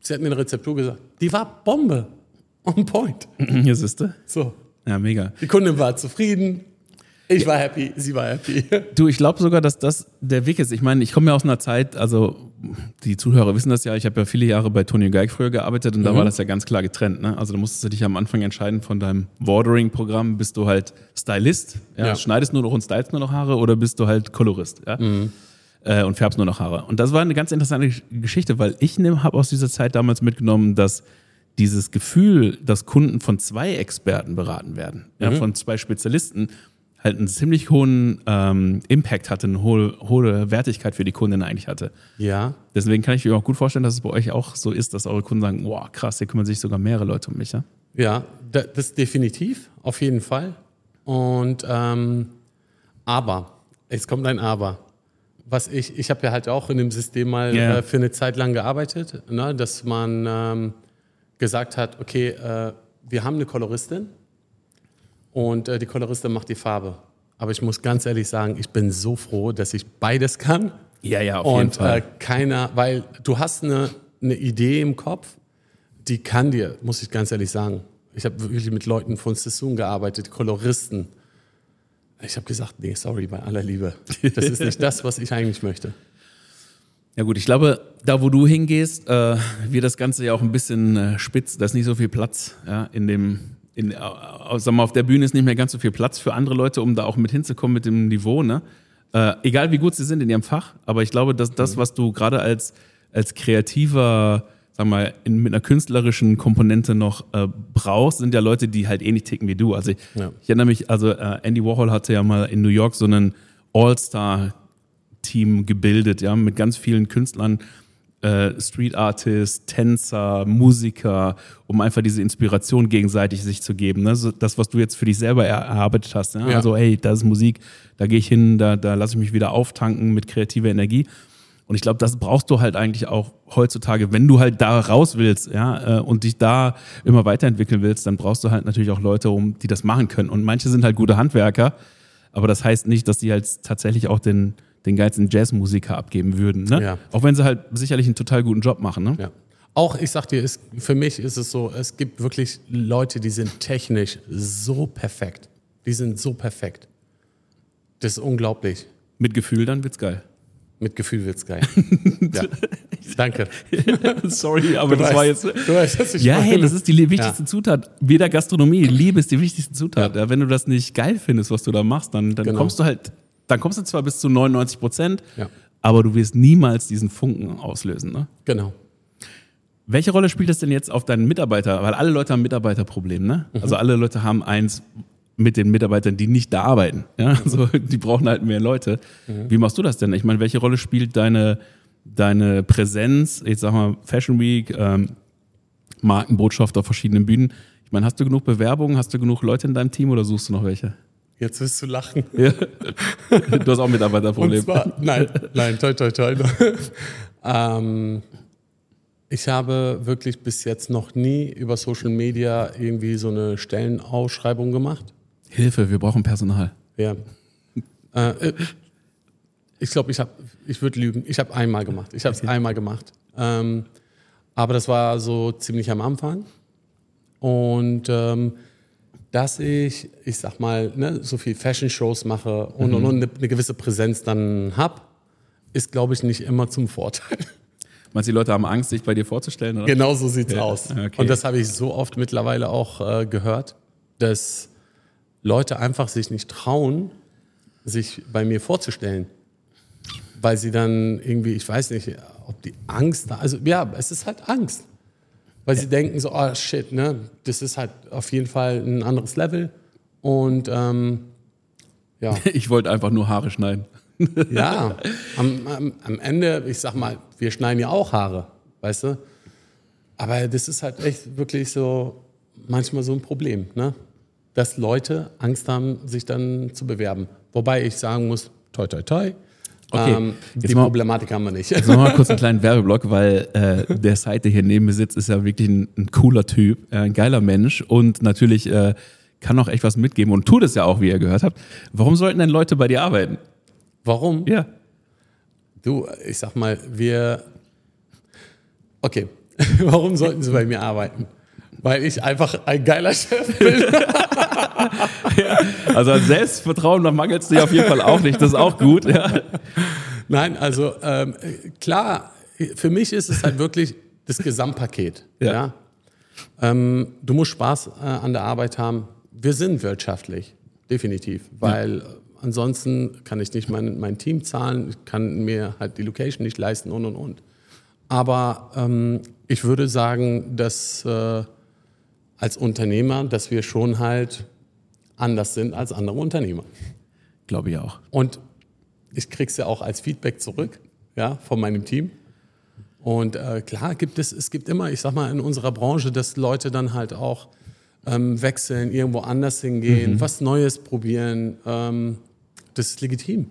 Sie hat mir eine Rezeptur gesagt, die war Bombe. On point. Hier siehst du. So. Ja, mega. Die Kundin war zufrieden. Ich war happy, sie war happy. Du, ich glaube sogar, dass das der Weg ist. Ich meine, ich komme ja aus einer Zeit, also die Zuhörer wissen das ja, ich habe ja viele Jahre bei Tony Geig früher gearbeitet und mhm. da war das ja ganz klar getrennt. Ne? Also da musstest du dich am Anfang entscheiden von deinem Watering-Programm, bist du halt Stylist, ja, ja. schneidest nur noch und stylst nur noch Haare oder bist du halt Kolorist. Ja? Mhm. Äh, und färbst nur noch Haare. Und das war eine ganz interessante Geschichte, weil ich habe aus dieser Zeit damals mitgenommen, dass dieses Gefühl, dass Kunden von zwei Experten beraten werden, mhm. ja, von zwei Spezialisten, halt einen ziemlich hohen ähm, Impact hatte, eine hohe, hohe Wertigkeit für die Kunden eigentlich hatte. Ja. Deswegen kann ich mir auch gut vorstellen, dass es bei euch auch so ist, dass eure Kunden sagen, wow, krass, hier kümmern sich sogar mehrere Leute um mich. Ja, ja das definitiv, auf jeden Fall. Und ähm, aber, es kommt ein Aber. Was ich, ich habe ja halt auch in dem System mal yeah. äh, für eine Zeit lang gearbeitet, ne, dass man ähm, gesagt hat, okay, äh, wir haben eine Koloristin und äh, die Koloristin macht die Farbe. Aber ich muss ganz ehrlich sagen, ich bin so froh, dass ich beides kann. Ja, ja, auf und, jeden Fall. Äh, keiner, weil du hast eine, eine Idee im Kopf, die kann dir, muss ich ganz ehrlich sagen. Ich habe wirklich mit Leuten von Sassoon gearbeitet, Koloristen. Ich habe gesagt, nee, sorry, bei aller Liebe. Das ist nicht das, was ich eigentlich möchte. Ja gut, ich glaube, da wo du hingehst, äh, wird das Ganze ja auch ein bisschen äh, spitz. Da ist nicht so viel Platz ja, in dem, in, äh, sag mal, auf der Bühne ist nicht mehr ganz so viel Platz für andere Leute, um da auch mit hinzukommen mit dem Niveau. Ne? Äh, egal wie gut sie sind in ihrem Fach, aber ich glaube, dass das, mhm. was du gerade als, als kreativer sag mal, in, mit einer künstlerischen Komponente noch äh, brauchst, sind ja Leute, die halt ähnlich ticken wie du. Also ich, Ja. ich erinnere mich, also äh, Andy Warhol hatte ja mal in New York so einen All-Star-Team gebildet, ja, mit ganz vielen Künstlern, äh, Street Artists, Tänzer, Musiker, um einfach diese Inspiration gegenseitig sich zu geben. Ne? So, das, was du jetzt für dich selber er erarbeitet hast. Ja? Ja. Also, hey, da ist Musik, da gehe ich hin, da, da lasse ich mich wieder auftanken mit kreativer Energie. Und ich glaube, das brauchst du halt eigentlich auch heutzutage, wenn du halt da raus willst, ja, äh, und dich da immer weiterentwickeln willst, dann brauchst du halt natürlich auch Leute, um die das machen können. Und manche sind halt gute Handwerker, aber das heißt nicht, dass die halt tatsächlich auch den, den geilsten Jazzmusiker abgeben würden. Ne? Ja. Auch wenn sie halt sicherlich einen total guten Job machen. Ne? Ja. Auch, ich sag dir, es, für mich ist es so, es gibt wirklich Leute, die sind technisch so perfekt. Die sind so perfekt. Das ist unglaublich. Mit Gefühl, dann wird's geil. Mit Gefühl wird's geil. ja. Danke. Sorry, aber das weißt- war jetzt. du weißt, was ich Ja, hey, meine. das ist die wichtigste Zutat. Wie der Gastronomie. Liebe ist die wichtigste Zutat. Ja. wenn du das nicht geil findest, was du da machst, dann, dann Genau. kommst du halt, dann kommst du zwar bis zu 99 Prozent, Ja. aber du wirst niemals diesen Funken auslösen. Ne? Genau. Welche Rolle spielt das denn jetzt auf deinen Mitarbeiter? Weil alle Leute haben Mitarbeiterproblem, ne? Mhm. Also alle Leute haben eins mit den Mitarbeitern, die nicht da arbeiten. Ja? Also die brauchen halt mehr Leute. Mhm. Wie machst du das denn? Ich meine, welche Rolle spielt deine, deine Präsenz, jetzt sag mal Fashion Week, ähm, Markenbotschafter auf verschiedenen Bühnen? Ich meine, hast du genug Bewerbungen, hast du genug Leute in deinem Team oder suchst du noch welche? Jetzt wirst du lachen. Ja. Du hast auch Und Mitarbeiterproblem. zwar, nein, nein, toi, toi, toi. ähm, ich habe wirklich bis jetzt noch nie über Social Media irgendwie so eine Stellenausschreibung gemacht. Hilfe, wir brauchen Personal. Ja. Äh, äh, ich glaube, ich habe, ich würde lügen. Ich habe einmal gemacht. Ich habe es einmal gemacht. Ähm, aber das war so ziemlich am Anfang. Und ähm, dass ich, ich sag mal, ne, so viel Fashion-Shows mache und, und, und eine, eine gewisse Präsenz dann habe, ist, glaube ich, nicht immer zum Vorteil. Meinst du, die Leute haben Angst, sich bei dir vorzustellen? Oder? Genau so sieht's Ja, aus. okay. Und das habe ich so oft mittlerweile auch äh, gehört, dass Leute einfach sich nicht trauen, sich bei mir vorzustellen. Weil sie dann irgendwie, ich weiß nicht, ob die Angst da, also ja, es ist halt Angst. Weil sie denken so, oh shit, ne, das ist halt auf jeden Fall ein anderes Level. Und ähm, ja, Ich wollte einfach nur Haare schneiden. ja, am, am, am Ende, ich sag mal, wir schneiden ja auch Haare, weißt du? Aber das ist halt echt wirklich so manchmal so ein Problem, ne? Dass Leute Angst haben, sich dann zu bewerben. Wobei ich sagen muss, toi, toi, toi. Okay, Ähm, die mal- Problematik haben wir nicht. Jetzt machen wir mal kurz einen kleinen Werbeblock, weil äh, der der hier neben mir sitzt, ist ja wirklich ein, ein cooler Typ, äh, ein geiler Mensch und natürlich äh, kann auch echt was mitgeben und tut es ja auch, wie ihr gehört habt. Warum sollten denn Leute bei dir arbeiten? Warum? Ja. Du, ich sag mal, wir. Okay, warum sollten sie bei mir arbeiten? Weil ich einfach ein geiler Chef bin. Also an Selbstvertrauen, da mangelt es dir auf jeden Fall auch nicht. Das ist auch gut. Ja. Nein, also ähm, klar, für mich ist es halt wirklich das Gesamtpaket. Ja. Ja. Ähm, du musst Spaß äh, an der Arbeit haben. Wir sind wirtschaftlich, definitiv, weil äh, ansonsten kann ich nicht mein, mein Team zahlen, ich kann mir halt die Location nicht leisten und und und. Aber ähm, ich würde sagen, dass äh, als Unternehmer, dass wir schon halt anders sind als andere Unternehmer. Glaube ich auch. Und ich krieg's ja auch als Feedback zurück, ja, von meinem Team. Und äh, klar gibt es, es gibt immer, ich sag mal, in unserer Branche, dass Leute dann halt auch ähm, wechseln, irgendwo anders hingehen, was Neues probieren. Ähm, das ist legitim.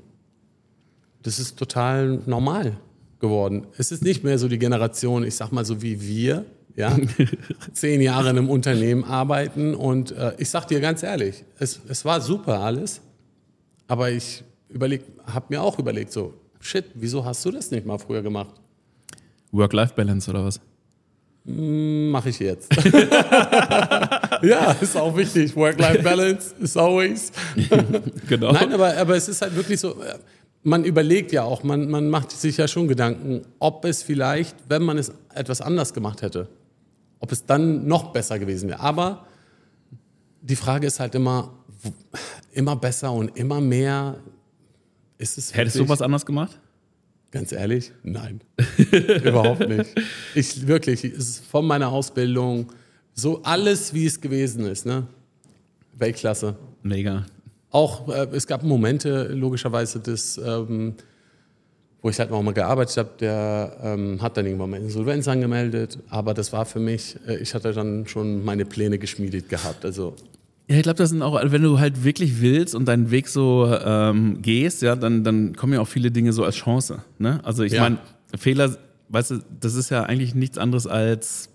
Das ist total normal geworden. Es ist nicht mehr so die Generation, ich sag mal so wie wir, ja, zehn Jahre in einem Unternehmen arbeiten. Und äh, ich sag dir ganz ehrlich, es, es war super alles. Aber ich überleg, habe mir auch überlegt, so, shit, wieso hast du das nicht mal früher gemacht? Work-Life-Balance oder was? Mache ich jetzt. ja, ist auch wichtig. Work-Life-Balance is always. Genau. Nein, aber, aber es ist halt wirklich so, äh, man überlegt ja auch, man, man macht sich ja schon Gedanken, ob es vielleicht, wenn man es etwas anders gemacht hätte, ob es dann noch besser gewesen wäre. Aber die Frage ist halt immer, immer besser und immer mehr. Ist es Hättest du was anders gemacht? Ganz ehrlich, nein. Überhaupt nicht. Ich wirklich, es ist von meiner Ausbildung so alles, wie es gewesen ist, ne? Weltklasse. Mega. Auch äh, es gab Momente, logischerweise, des, ähm, wo ich halt noch mal gearbeitet habe, der ähm, hat dann irgendwann mal Insolvenz angemeldet, aber das war für mich, äh, ich hatte dann schon meine Pläne geschmiedet gehabt. Also Ja, ich glaube, das sind auch, wenn du halt wirklich willst und deinen Weg so ähm, gehst, ja, dann, dann kommen ja auch viele Dinge so als Chance. Ne? Also ich Ja. meine, Fehler, weißt du, das ist ja eigentlich nichts anderes als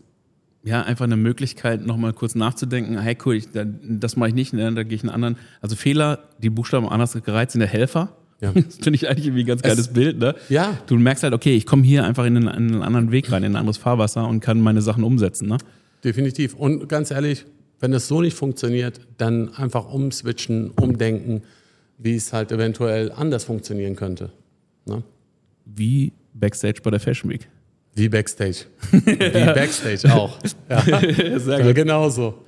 ja, einfach eine Möglichkeit, nochmal kurz nachzudenken, hey cool, ich, da- das mache ich nicht, ne, da gehe ich einen anderen. Also Fehler, die Buchstaben anders gereiht, sind der Helfer. Ja. Das finde ich eigentlich irgendwie ein ganz geiles Bild, ne? Ja. Du merkst halt, okay, ich komme hier einfach in einen, in einen anderen Weg rein, in ein anderes Fahrwasser und kann meine Sachen umsetzen, ne? Definitiv. Und ganz ehrlich, wenn das so nicht funktioniert, dann einfach umswitchen, umdenken, wie es halt eventuell anders funktionieren könnte. Ne? Wie Backstage bei der Fashion Week. Wie Backstage. wie Backstage auch. Ja, Sehr ja genauso.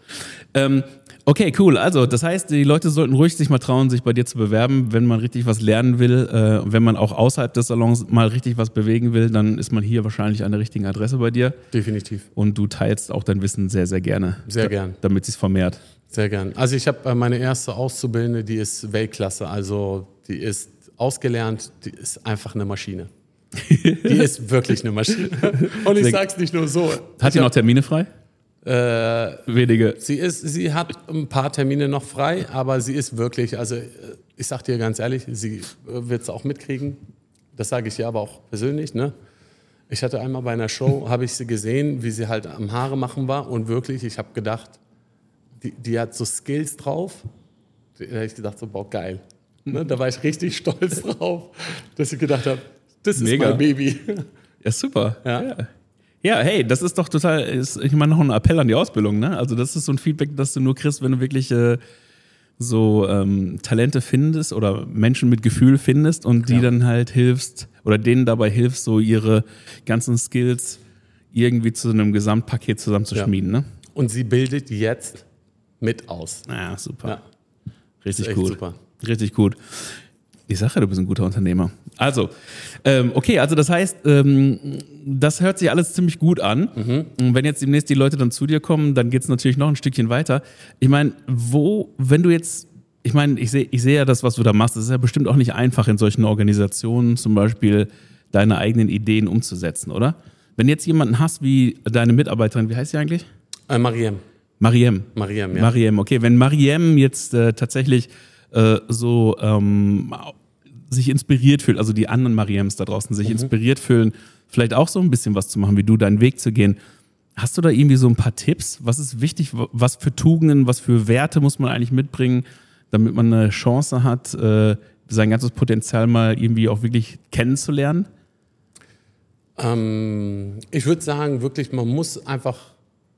Ähm, okay, cool. Also, das heißt, die Leute sollten ruhig sich mal trauen, sich bei dir zu bewerben, wenn man richtig was lernen will. Äh, wenn man auch außerhalb des Salons mal richtig was bewegen will, dann ist man hier wahrscheinlich an der richtigen Adresse bei dir. Definitiv. Und du teilst auch dein Wissen sehr, sehr gerne. Sehr gern. Damit sich vermehrt. Sehr gern. Also ich habe äh, meine erste Auszubildende, die ist Weltklasse. Also die ist ausgelernt, die ist einfach eine Maschine. Die ist wirklich eine Maschine. Und ich sag's nicht nur so. Hat die noch Termine frei? Äh, Wenige. Sie, ist, sie hat ein paar Termine noch frei, aber sie ist wirklich, also äh, ich sag dir ganz ehrlich, sie wird es auch mitkriegen. Das sage ich ihr aber auch persönlich. Ne? Ich hatte einmal bei einer Show, habe ich sie gesehen, wie sie halt am Haare machen war und wirklich, ich habe gedacht, die, die hat so Skills drauf. Da habe ich gedacht, so, boah, geil. Ne? Da war ich richtig stolz drauf, dass ich gedacht habe, das ist Mega. mein Baby. Ja, super. Ja. ja. Ja, hey, das ist doch total, ist, ich meine, noch ein Appell an die Ausbildung, ne? Also, das ist so ein Feedback, das du nur kriegst, wenn du wirklich äh, so ähm, Talente findest oder Menschen mit Gefühl findest und die Ja. dann halt hilfst oder denen dabei hilfst, so ihre ganzen Skills irgendwie zu einem Gesamtpaket zusammenzuschmieden, ne? Und sie bildet jetzt mit aus. Ja, super. Ja. Richtig gut. super. Richtig gut. Ich sage ja, du bist ein guter Unternehmer. Also, ähm, okay, also das heißt, ähm, das hört sich alles ziemlich gut an. Und wenn jetzt demnächst die Leute dann zu dir kommen, dann geht es natürlich noch ein Stückchen weiter. Ich meine, wo, wenn du jetzt, ich meine, ich sehe ich sehe ja das, was du da machst, das ist ja bestimmt auch nicht einfach in solchen Organisationen zum Beispiel deine eigenen Ideen umzusetzen, oder? Wenn jetzt jemanden hast wie deine Mitarbeiterin, wie heißt sie eigentlich? Äh, Mariem. Mariem. Mariem, ja. Mariem, okay. Wenn Mariem jetzt äh, tatsächlich äh, so ähm, sich inspiriert fühlt, also die anderen Mariems da draußen sich inspiriert fühlen, vielleicht auch so ein bisschen was zu machen, wie du deinen Weg zu gehen. Hast du da irgendwie so ein paar Tipps? Was ist wichtig? Was für Tugenden, was für Werte muss man eigentlich mitbringen, damit man eine Chance hat, äh, sein ganzes Potenzial mal irgendwie auch wirklich kennenzulernen? Ähm, ich würde sagen, wirklich, man muss einfach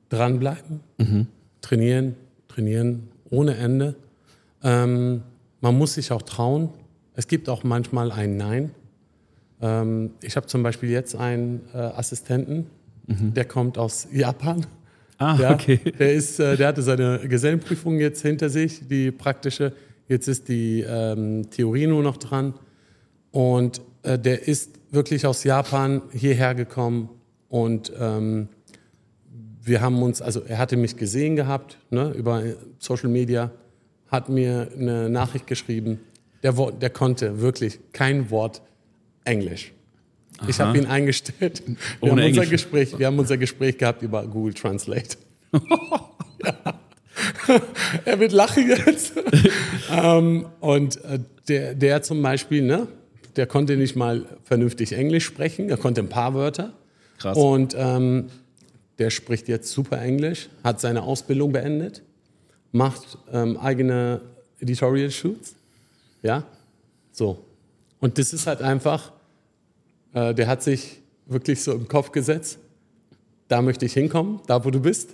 dranbleiben, trainieren, trainieren ohne Ende. Ähm, man muss sich auch trauen. Es gibt auch manchmal ein Nein. Ähm, ich habe zum Beispiel jetzt einen äh, Assistenten, der kommt aus Japan. Ah, Ja, okay. Der, ist, äh, der hatte seine Gesellenprüfung jetzt hinter sich, die praktische. Jetzt ist die ähm, Theorie nur noch dran. Und äh, der ist wirklich aus Japan hierher gekommen und ähm, wir haben uns, also er hatte mich gesehen gehabt ne, über Social Media, hat mir eine Nachricht geschrieben. Der, der konnte wirklich kein Wort Englisch. Ich habe ihn eingestellt. Wir Ohne haben, unser Englisch. Gespräch, wir haben unser Gespräch gehabt über Google Translate. ja. Er wird lachen jetzt. ähm, und äh, der, der zum Beispiel, ne, der konnte nicht mal vernünftig Englisch sprechen. Er konnte ein paar Wörter. Krass. Und ähm, der spricht jetzt super Englisch, hat seine Ausbildung beendet, macht ähm, eigene Editorial Shoots. Ja, so. Und das ist halt einfach, äh, der hat sich wirklich so im Kopf gesetzt, da möchte ich hinkommen, da wo du bist.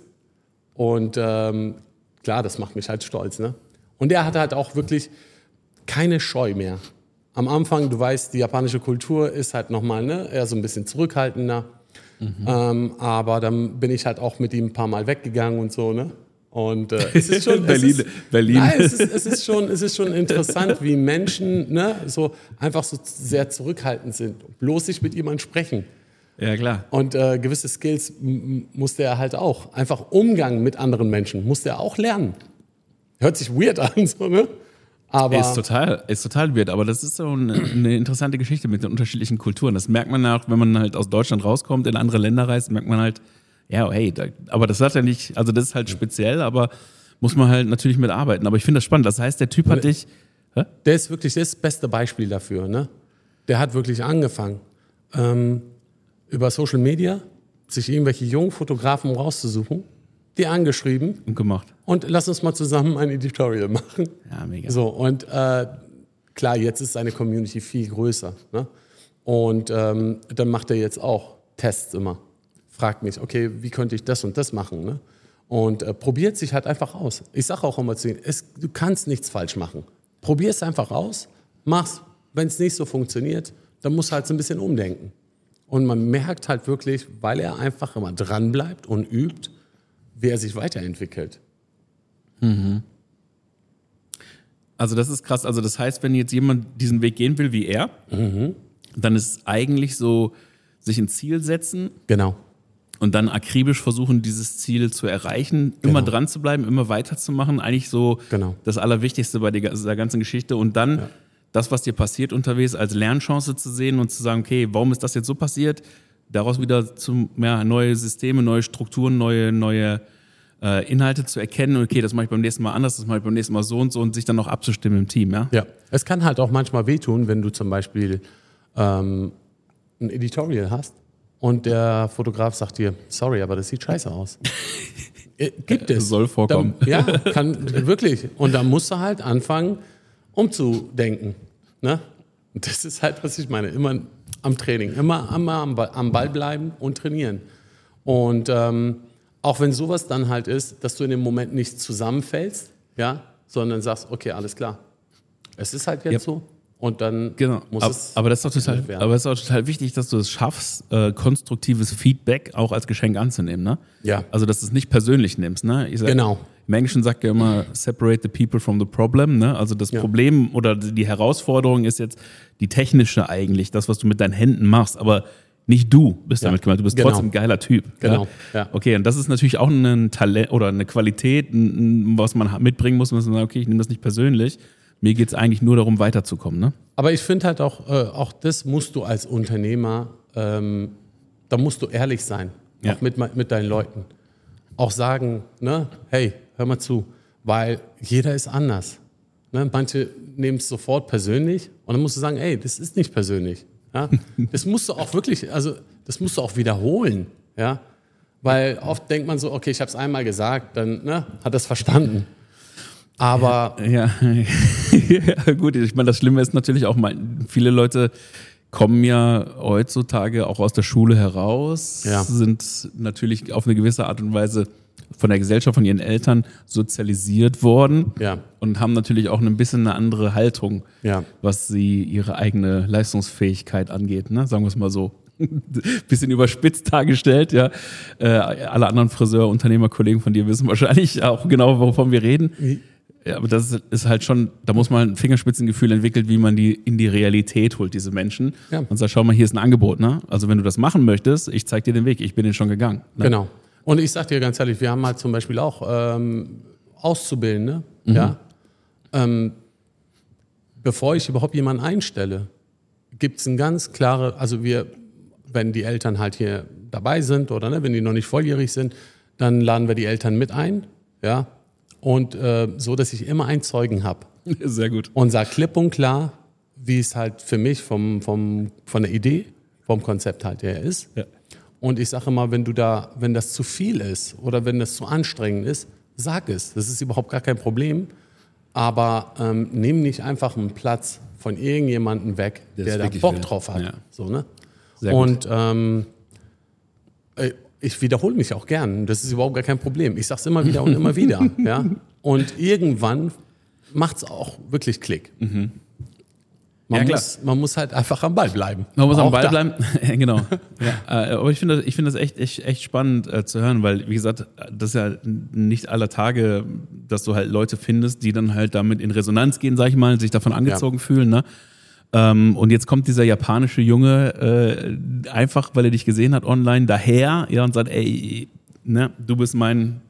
Und ähm, klar, das macht mich halt stolz. Ne? Und er hatte halt auch wirklich keine Scheu mehr. Am Anfang, du weißt, die japanische Kultur ist halt nochmal ne, eher so ein bisschen zurückhaltender. Ähm, aber dann bin ich halt auch mit ihm ein paar Mal weggegangen und so. Ne? Und äh, es ist schon Berlin. Es ist, Berlin. Nein, es ist, es ist schon, es ist schon interessant, wie Menschen ne, so einfach so sehr zurückhaltend sind, bloß sich mit jemandem sprechen. Ja, klar. Und äh, gewisse Skills musste er halt auch. Einfach Umgang mit anderen Menschen musste er auch lernen. Hört sich weird an, so, ne? Aber ist total, ist total weird, aber das ist so eine, eine, interessante Geschichte mit den unterschiedlichen Kulturen. Das merkt man auch, wenn man halt aus Deutschland rauskommt, in andere Länder reist, merkt man halt, ja, hey, da, aber das hat ja nicht, also das ist halt speziell, aber muss man halt natürlich mitarbeiten. Aber ich finde das spannend. Das heißt, der Typ hat dich. Hä? Der ist wirklich das beste Beispiel dafür, ne? Der hat wirklich angefangen, ähm, über Social Media sich irgendwelche jungen Fotografen rauszusuchen die angeschrieben und gemacht. Und lass uns mal zusammen ein Editorial machen. Ja, mega. So, und äh, klar, jetzt ist seine Community viel größer. Ne? Und ähm, dann macht er jetzt auch Tests immer. Fragt mich, okay, wie könnte ich das und das machen? Ne? Und äh, probiert sich halt einfach aus. Ich sage auch immer zu ihm, es, du kannst nichts falsch machen. Probier es einfach aus, mach's. Wenn es nicht so funktioniert, dann musst du halt so ein bisschen umdenken. Und man merkt halt wirklich, weil er einfach immer dranbleibt und übt, wie er sich weiterentwickelt. Mhm. Also das ist krass. Also das heißt, wenn jetzt jemand diesen Weg gehen will wie er, mhm. dann ist eigentlich so, sich ein Ziel setzen. Genau. Und dann akribisch versuchen, dieses Ziel zu erreichen, genau. immer dran zu bleiben, immer weiterzumachen. Eigentlich so genau. das Allerwichtigste bei dieser ganzen Geschichte. Und dann ja. das, was dir passiert unterwegs, als Lernchance zu sehen und zu sagen, okay, warum ist das jetzt so passiert? daraus wieder zum, ja, neue Systeme, neue Strukturen, neue, neue äh, Inhalte zu erkennen. Okay, das mache ich beim nächsten Mal anders, das mache ich beim nächsten Mal so und so und sich dann noch abzustimmen im Team. Ja, ja. es kann halt auch manchmal wehtun, wenn du zum Beispiel ähm, ein Editorial hast und der Fotograf sagt dir, sorry, aber das sieht scheiße aus. Äh, gibt es. Soll vorkommen. Da, ja, kann wirklich. Und da musst du halt anfangen, umzudenken. Ne? Das ist halt, was ich meine. Immer am Training. Immer, immer am, am Ball bleiben und trainieren. Und ähm, auch wenn sowas dann halt ist, dass du in dem Moment nicht zusammenfällst, ja, sondern sagst, okay, alles klar. Es ist halt jetzt ja. so. Und dann genau. muss aber, es. Aber das, ist doch total, werden. aber es ist auch total wichtig, dass du es schaffst, äh, konstruktives Feedback auch als Geschenk anzunehmen. Ne? Ja. Also, dass du es nicht persönlich nimmst. Ne? Sag, genau. Im Englischen sagt ja immer, separate the people from the problem. Ne? Also das ja. Problem oder die Herausforderung ist jetzt die technische eigentlich, das, was du mit deinen Händen machst, aber nicht du bist ja. damit gemeint. Du bist genau. trotzdem ein geiler Typ. Genau. Ja? ja? Okay, und das ist natürlich auch ein Talent oder eine Qualität, was man mitbringen muss, man sagt, okay, ich nehme das nicht persönlich. Mir geht es eigentlich nur darum, weiterzukommen. Ne? Aber ich finde halt auch, äh, auch das musst du als Unternehmer, ähm, da musst du ehrlich sein, ja. auch mit, mit deinen Leuten. Auch sagen, ne, hey, hör mal zu, weil jeder ist anders. Ne? Manche nehmen es sofort persönlich und dann musst du sagen, ey, das ist nicht persönlich. Ja? Das musst du auch wirklich, also das musst du auch wiederholen. Ja? Weil oft denkt man so, okay, ich habe es einmal gesagt, dann ne, hat es verstanden. Aber ja, ja. gut, ich meine, das Schlimme ist natürlich auch mal, viele Leute kommen ja heutzutage auch aus der Schule heraus, ja. sind natürlich auf eine gewisse Art und Weise von der Gesellschaft, von ihren Eltern sozialisiert worden ja. und haben natürlich auch ein bisschen eine andere Haltung, ja. was sie ihre eigene Leistungsfähigkeit angeht, ne? sagen wir es mal so. bisschen überspitzt dargestellt, ja. Äh, alle anderen Friseur, Unternehmer, Kollegen von dir wissen wahrscheinlich auch genau, wovon wir reden. Ja, aber das ist halt schon, da muss man ein Fingerspitzengefühl entwickeln, wie man die in die Realität holt, diese Menschen. Ja. Und sagt, schau mal, hier ist ein Angebot, ne? Also wenn du das machen möchtest, ich zeig dir den Weg, ich bin den schon gegangen. Ne? Genau. Und ich sag dir ganz ehrlich, wir haben halt zum Beispiel auch ähm, Auszubildende, mhm. ja. Ähm, bevor ich überhaupt jemanden einstelle, gibt es ein ganz klare, also wir, wenn die Eltern halt hier dabei sind oder ne, wenn die noch nicht volljährig sind, dann laden wir die Eltern mit ein, ja. Und äh, so, dass ich immer einen Zeugen habe. Sehr gut. Und sage klipp und klar, wie es halt für mich vom, vom, von der Idee, vom Konzept halt her ist. Ja. Und ich sage immer, wenn du da, wenn das zu viel ist oder wenn das zu anstrengend ist, sag es. Das ist überhaupt gar kein Problem. Aber ähm, nimm nicht einfach einen Platz von irgendjemandem weg, das der da Bock will. drauf hat. Ja. So, ne? Sehr und ähm, äh, ich wiederhole mich auch gern. Das ist überhaupt gar kein Problem. Ich sage es immer wieder und immer wieder. Ja? Und irgendwann macht es auch wirklich Klick. Mhm. Man, Ja, muss, man muss halt einfach am Ball bleiben. Man muss am Auch Ball da. bleiben. genau. Ja, äh, aber ich finde das, ich finde das echt, echt, echt spannend äh, zu hören, weil, wie gesagt, das ist ja nicht aller Tage, dass du halt Leute findest, die dann halt damit in Resonanz gehen, sag ich mal, sich davon angezogen fühlen. Ne? Ähm, und jetzt kommt dieser japanische Junge äh, einfach, weil er dich gesehen hat online, daher ja, und sagt, ey, ne, du bist mein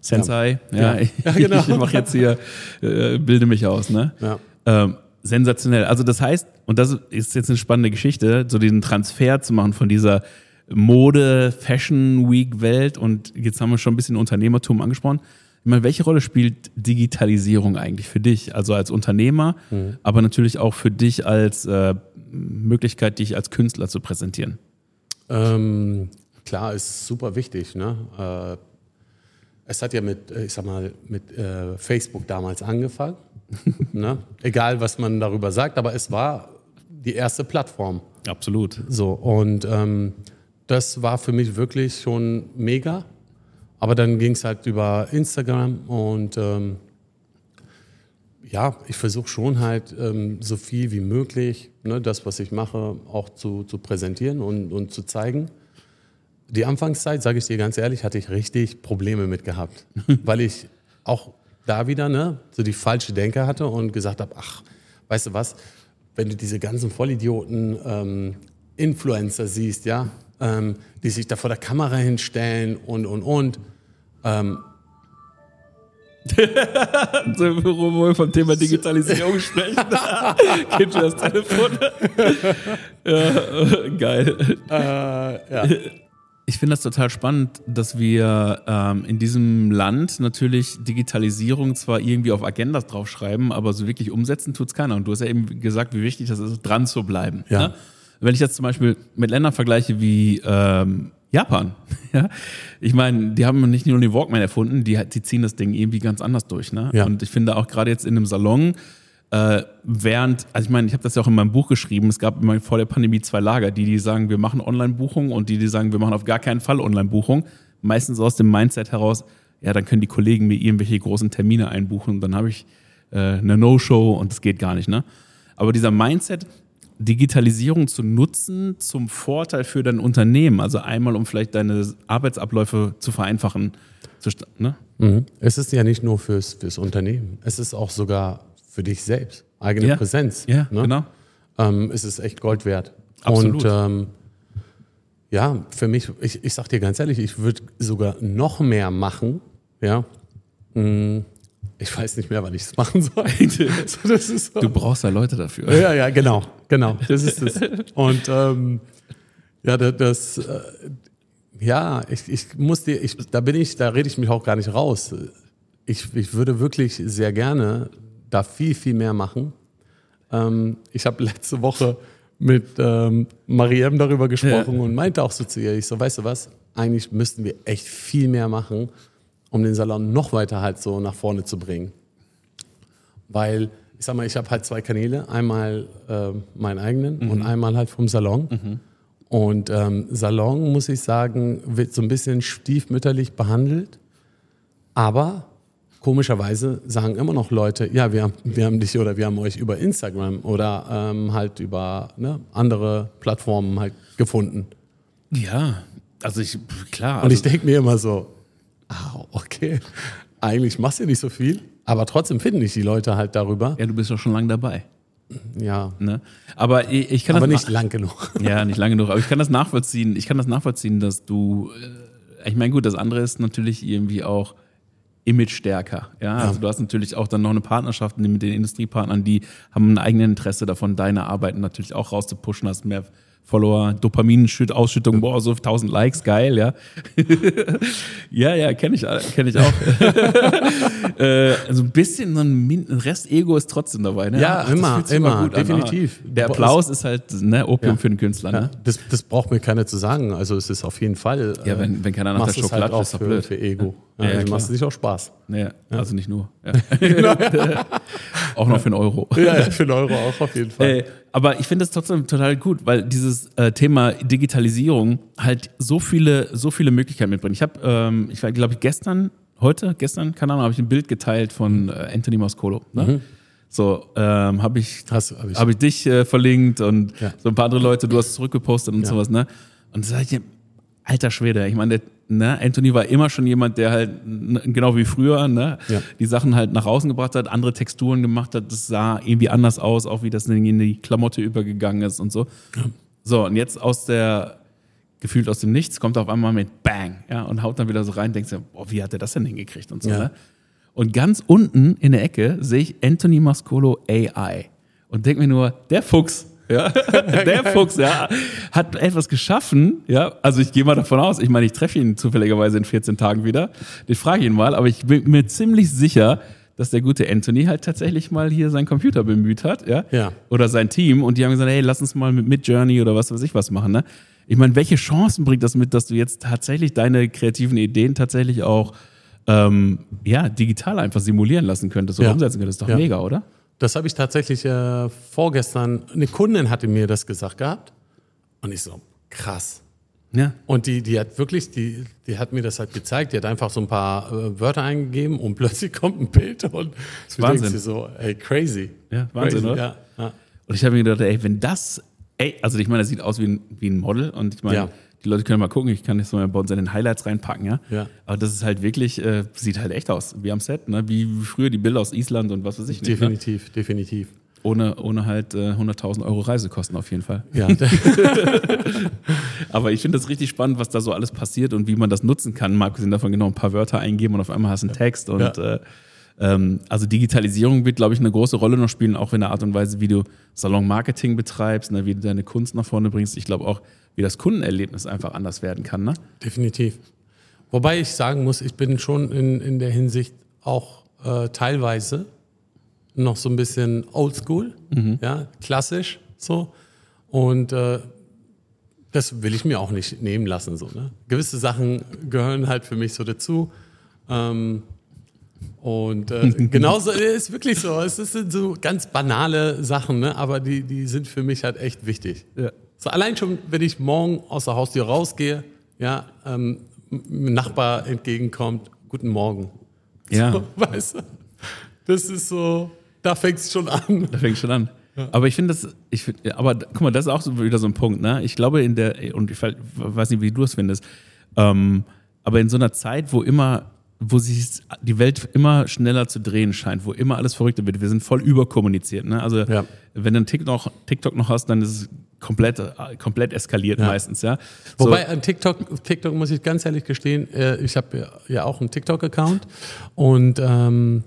Sensei. Ja, Ja. ich, Ja, genau. ich mache jetzt hier, äh, bilde mich aus. Ne? Ja. Ähm, sensationell. Also das heißt, und das ist jetzt eine spannende Geschichte, so diesen Transfer zu machen von dieser Mode, Fashion Week Welt und jetzt haben wir schon ein bisschen Unternehmertum angesprochen. Ich meine, welche Rolle spielt Digitalisierung eigentlich für dich? Also als Unternehmer, aber natürlich auch für dich als äh, Möglichkeit, dich als Künstler zu präsentieren. Ähm, klar, ist super wichtig. Ne? Äh, es hat ja mit, äh, ich sag mal, mit äh, Facebook damals angefangen. ne? Egal, was man darüber sagt, aber es war die erste Plattform. Absolut. So, und ähm, das war für mich wirklich schon mega. Aber dann ging es halt über Instagram und ähm, ja, ich versuche schon halt ähm, so viel wie möglich, ne, das, was ich mache, auch zu, zu präsentieren und, und zu zeigen. Die Anfangszeit, sage ich dir ganz ehrlich, hatte ich richtig Probleme mit gehabt, weil ich auch da wieder ne, so die falsche Denke hatte und gesagt habe, ach, weißt du was, wenn du diese ganzen Vollidioten ähm, Influencer siehst, ja, ähm, die sich da vor der Kamera hinstellen und, und, und, ähm, So, wo wir vom Thema Digitalisierung sprechen. Schon das Telefon. ja, äh, geil. äh, ja. Ich finde das total spannend, dass wir ähm, in diesem Land natürlich Digitalisierung zwar irgendwie auf Agendas draufschreiben, aber so wirklich umsetzen tut's keiner. Und du hast ja eben gesagt, wie wichtig das ist, dran zu bleiben. Ja. Ne? Wenn ich das zum Beispiel mit Ländern vergleiche wie ähm, Japan, ja, ich meine, die haben nicht nur den Walkman erfunden, die, die ziehen das Ding irgendwie ganz anders durch. Ne? Ja. Und ich finde auch gerade jetzt in einem Salon, äh, während, also ich meine, ich habe das ja auch in meinem Buch geschrieben, es gab immer vor der Pandemie zwei Lager, die, die sagen, wir machen Online-Buchungen und die, die sagen, wir machen auf gar keinen Fall Online-Buchungen. Meistens aus dem Mindset heraus, ja, dann können die Kollegen mir irgendwelche großen Termine einbuchen und dann habe ich äh, eine No-Show und das geht gar nicht, ne? Aber dieser Mindset, Digitalisierung zu nutzen zum Vorteil für dein Unternehmen, also einmal um vielleicht deine Arbeitsabläufe zu vereinfachen, zu, ne? Mhm. Es ist ja nicht nur fürs, fürs Unternehmen, es ist auch sogar für dich selbst. Eigene Ja. Präsenz. Ja, ne? genau. ähm, ist es echt Gold wert. Absolut. Und ähm, ja, für mich, ich, ich sag dir ganz ehrlich, ich würde sogar noch mehr machen. Ja. Mm, Ich weiß nicht mehr, wann ich es machen soll. so, ist so. Du brauchst ja Leute dafür. Ja, ja, genau, genau. Das ist es. Und ähm, ja, da- das, äh, ja, ich, ich muss dir, ich, da bin ich, da rede ich mich auch gar nicht raus. Ich, ich würde wirklich sehr gerne da viel, viel mehr machen. Ähm, ich habe letzte Woche mit ähm, Mariem darüber gesprochen und meinte auch so zu ihr, ich so, weißt du was, eigentlich müssten wir echt viel mehr machen, um den Salon noch weiter halt so nach vorne zu bringen. Weil, ich sag mal, ich habe halt zwei Kanäle, einmal äh, meinen eigenen und einmal halt vom Salon. Und ähm, Salon, muss ich sagen, wird so ein bisschen stiefmütterlich behandelt. Aber komischerweise sagen immer noch Leute, ja, wir haben, wir haben dich oder wir haben euch über Instagram oder ähm, halt über ne, andere Plattformen halt gefunden. Ja, also ich, klar. Und Also, ich denke mir immer so, ah, okay, eigentlich machst du nicht so viel, aber trotzdem finden dich die Leute halt darüber. ja, du bist doch schon lange dabei. Ja, Ne? Aber ich, ich kann aber das nicht lang genug. Ja, nicht lange genug. Aber ich kann das nachvollziehen. Ich kann das nachvollziehen, dass du. Äh, ich meine, gut, das andere ist natürlich irgendwie auch Image stärker. Ja, also du hast natürlich auch dann noch eine Partnerschaft mit den Industriepartnern, die haben ein eigenes Interesse davon, deine Arbeiten natürlich auch rauszupushen, hast mehr Follower, Dopamin-Ausschüttung, boah, so 1000 Likes, geil, ja. ja, ja, kenne ich, kenn ich auch. äh, also ein bisschen so ein Rest-Ego ist trotzdem dabei, ne? Ja, das immer, immer, an. definitiv. Der Applaus ist halt ne, Opium Ja. für den Künstler, ne? Ja, das, das braucht mir keiner zu sagen. Also es ist auf jeden Fall. Ja, äh, wenn- wenn keiner nach der es Show halt auch ist für, blöd. für Ego. Ja, Ja, ja, also machst du dich auch Spaß. Nee, also nicht nur. Ja. auch noch für einen Euro. Ja, ja, für einen Euro auch auf jeden Fall. Äh, aber ich finde es trotzdem total gut, weil dieses äh, Thema Digitalisierung halt so viele, so viele Möglichkeiten mitbringt. Ich habe, ähm, ich war, glaube ich, gestern, heute, gestern, keine Ahnung, habe ich ein Bild geteilt von äh, Anthony Moscolo. Ne? So, ähm, habe ich, Hast- hab ich. hab ich dich äh, verlinkt und Ja. so ein paar andere Leute, du hast zurückgepostet und Ja. sowas, ne? Und sag ich dir, alter Schwede, ich meine, ne, Anthony war immer schon jemand, der halt, n- genau wie früher, ne, Ja. die Sachen halt nach außen gebracht hat, andere Texturen gemacht hat, das sah irgendwie anders aus, auch wie das in die Klamotte übergegangen ist und so. So, und jetzt aus der, gefühlt aus dem Nichts, kommt er auf einmal mit Bang, ja, und haut dann wieder so rein, denkst du, boah, wie hat er das denn hingekriegt und so, Ja. ne? Und ganz unten in der Ecke sehe ich Anthony Mascolo AI und denke mir nur, der Fuchs, ja, der Fuchs, ja, hat etwas geschaffen, ja. Also ich gehe mal davon aus, ich meine, ich treffe ihn zufälligerweise in 14 Tagen wieder. Ich frage ihn mal, aber ich bin mir ziemlich sicher, dass der gute Anthony halt tatsächlich mal hier seinen Computer bemüht hat, ja, Ja. oder sein Team und die haben gesagt, hey, lass uns mal mit Midjourney oder was weiß ich was machen, ne? Ich meine, welche Chancen bringt das mit, dass du jetzt tatsächlich deine kreativen Ideen tatsächlich auch ähm, ja, digital einfach simulieren lassen könntest oder Ja. umsetzen könntest? Doch Ja. mega, oder? Das habe ich tatsächlich äh, vorgestern, eine Kundin hatte mir das gesagt gehabt und ich so, krass. Ja. Und die, die hat wirklich, die, die hat mir das halt gezeigt, die hat einfach so ein paar äh, Wörter eingegeben und plötzlich kommt ein Bild und du Wahnsinn. denkst dir so, ey, crazy. Ja, Wahnsinn, crazy. oder? Ja, ja. Und ich habe mir gedacht, ey, wenn das, ey, also ich meine, das sieht aus wie ein, wie ein Model und ich meine, Ja. Die Leute können mal gucken, ich kann das mal bei uns in den Highlights reinpacken, ja. Ja. Aber das ist halt wirklich, äh, sieht halt echt aus, wie am Set, ne? Wie früher die Bilder aus Island und was weiß ich nicht. Ne? Definitiv, definitiv. Ohne, ohne halt äh, 100.000 Euro Reisekosten auf jeden Fall. Ja, Aber ich finde das richtig spannend, was da so alles passiert und wie man das nutzen kann. Mal abgesehen davon genau ein paar Wörter eingeben und auf einmal hast du einen Text. Und Ja. äh, ähm, also Digitalisierung wird, glaube ich, eine große Rolle noch spielen, auch in der Art und Weise, wie du Salon-Marketing betreibst, ne, wie du deine Kunst nach vorne bringst. Ich glaube auch, wie das Kundenerlebnis einfach anders werden kann. Ne? definitiv. Wobei ich sagen muss, ich bin schon in, in der Hinsicht auch äh, teilweise noch so ein bisschen oldschool, ja, klassisch so. Und äh, das will ich mir auch nicht nehmen lassen. So, ne? Gewisse Sachen gehören halt für mich so dazu. Ähm, und äh, genauso ist wirklich so. Es sind so ganz banale Sachen, ne? aber die, die sind für mich halt echt wichtig. Ja. So allein schon, wenn ich morgen aus der Haustür rausgehe, ja, ähm, Nachbar entgegenkommt, guten Morgen. Ja. So, weißt du? Das ist so, da fängt es schon an. Da fängt schon an. Aber ich finde das, ich find, ja, aber guck mal, das ist auch so wieder so ein Punkt, ne? Ich glaube in der, und ich weiß nicht, wie du es findest, ähm, aber in so einer Zeit, wo immer, wo sich die Welt immer schneller zu drehen scheint, wo immer alles verrückter wird, wir sind voll überkommuniziert, ne? Also Ja. wenn du einen TikTok, TikTok noch hast, dann ist es komplett, äh, komplett eskaliert Ja. meistens, ja. So, Wobei an TikTok, TikTok muss ich ganz ehrlich gestehen, äh, ich habe ja, auch einen TikTok-Account und ähm,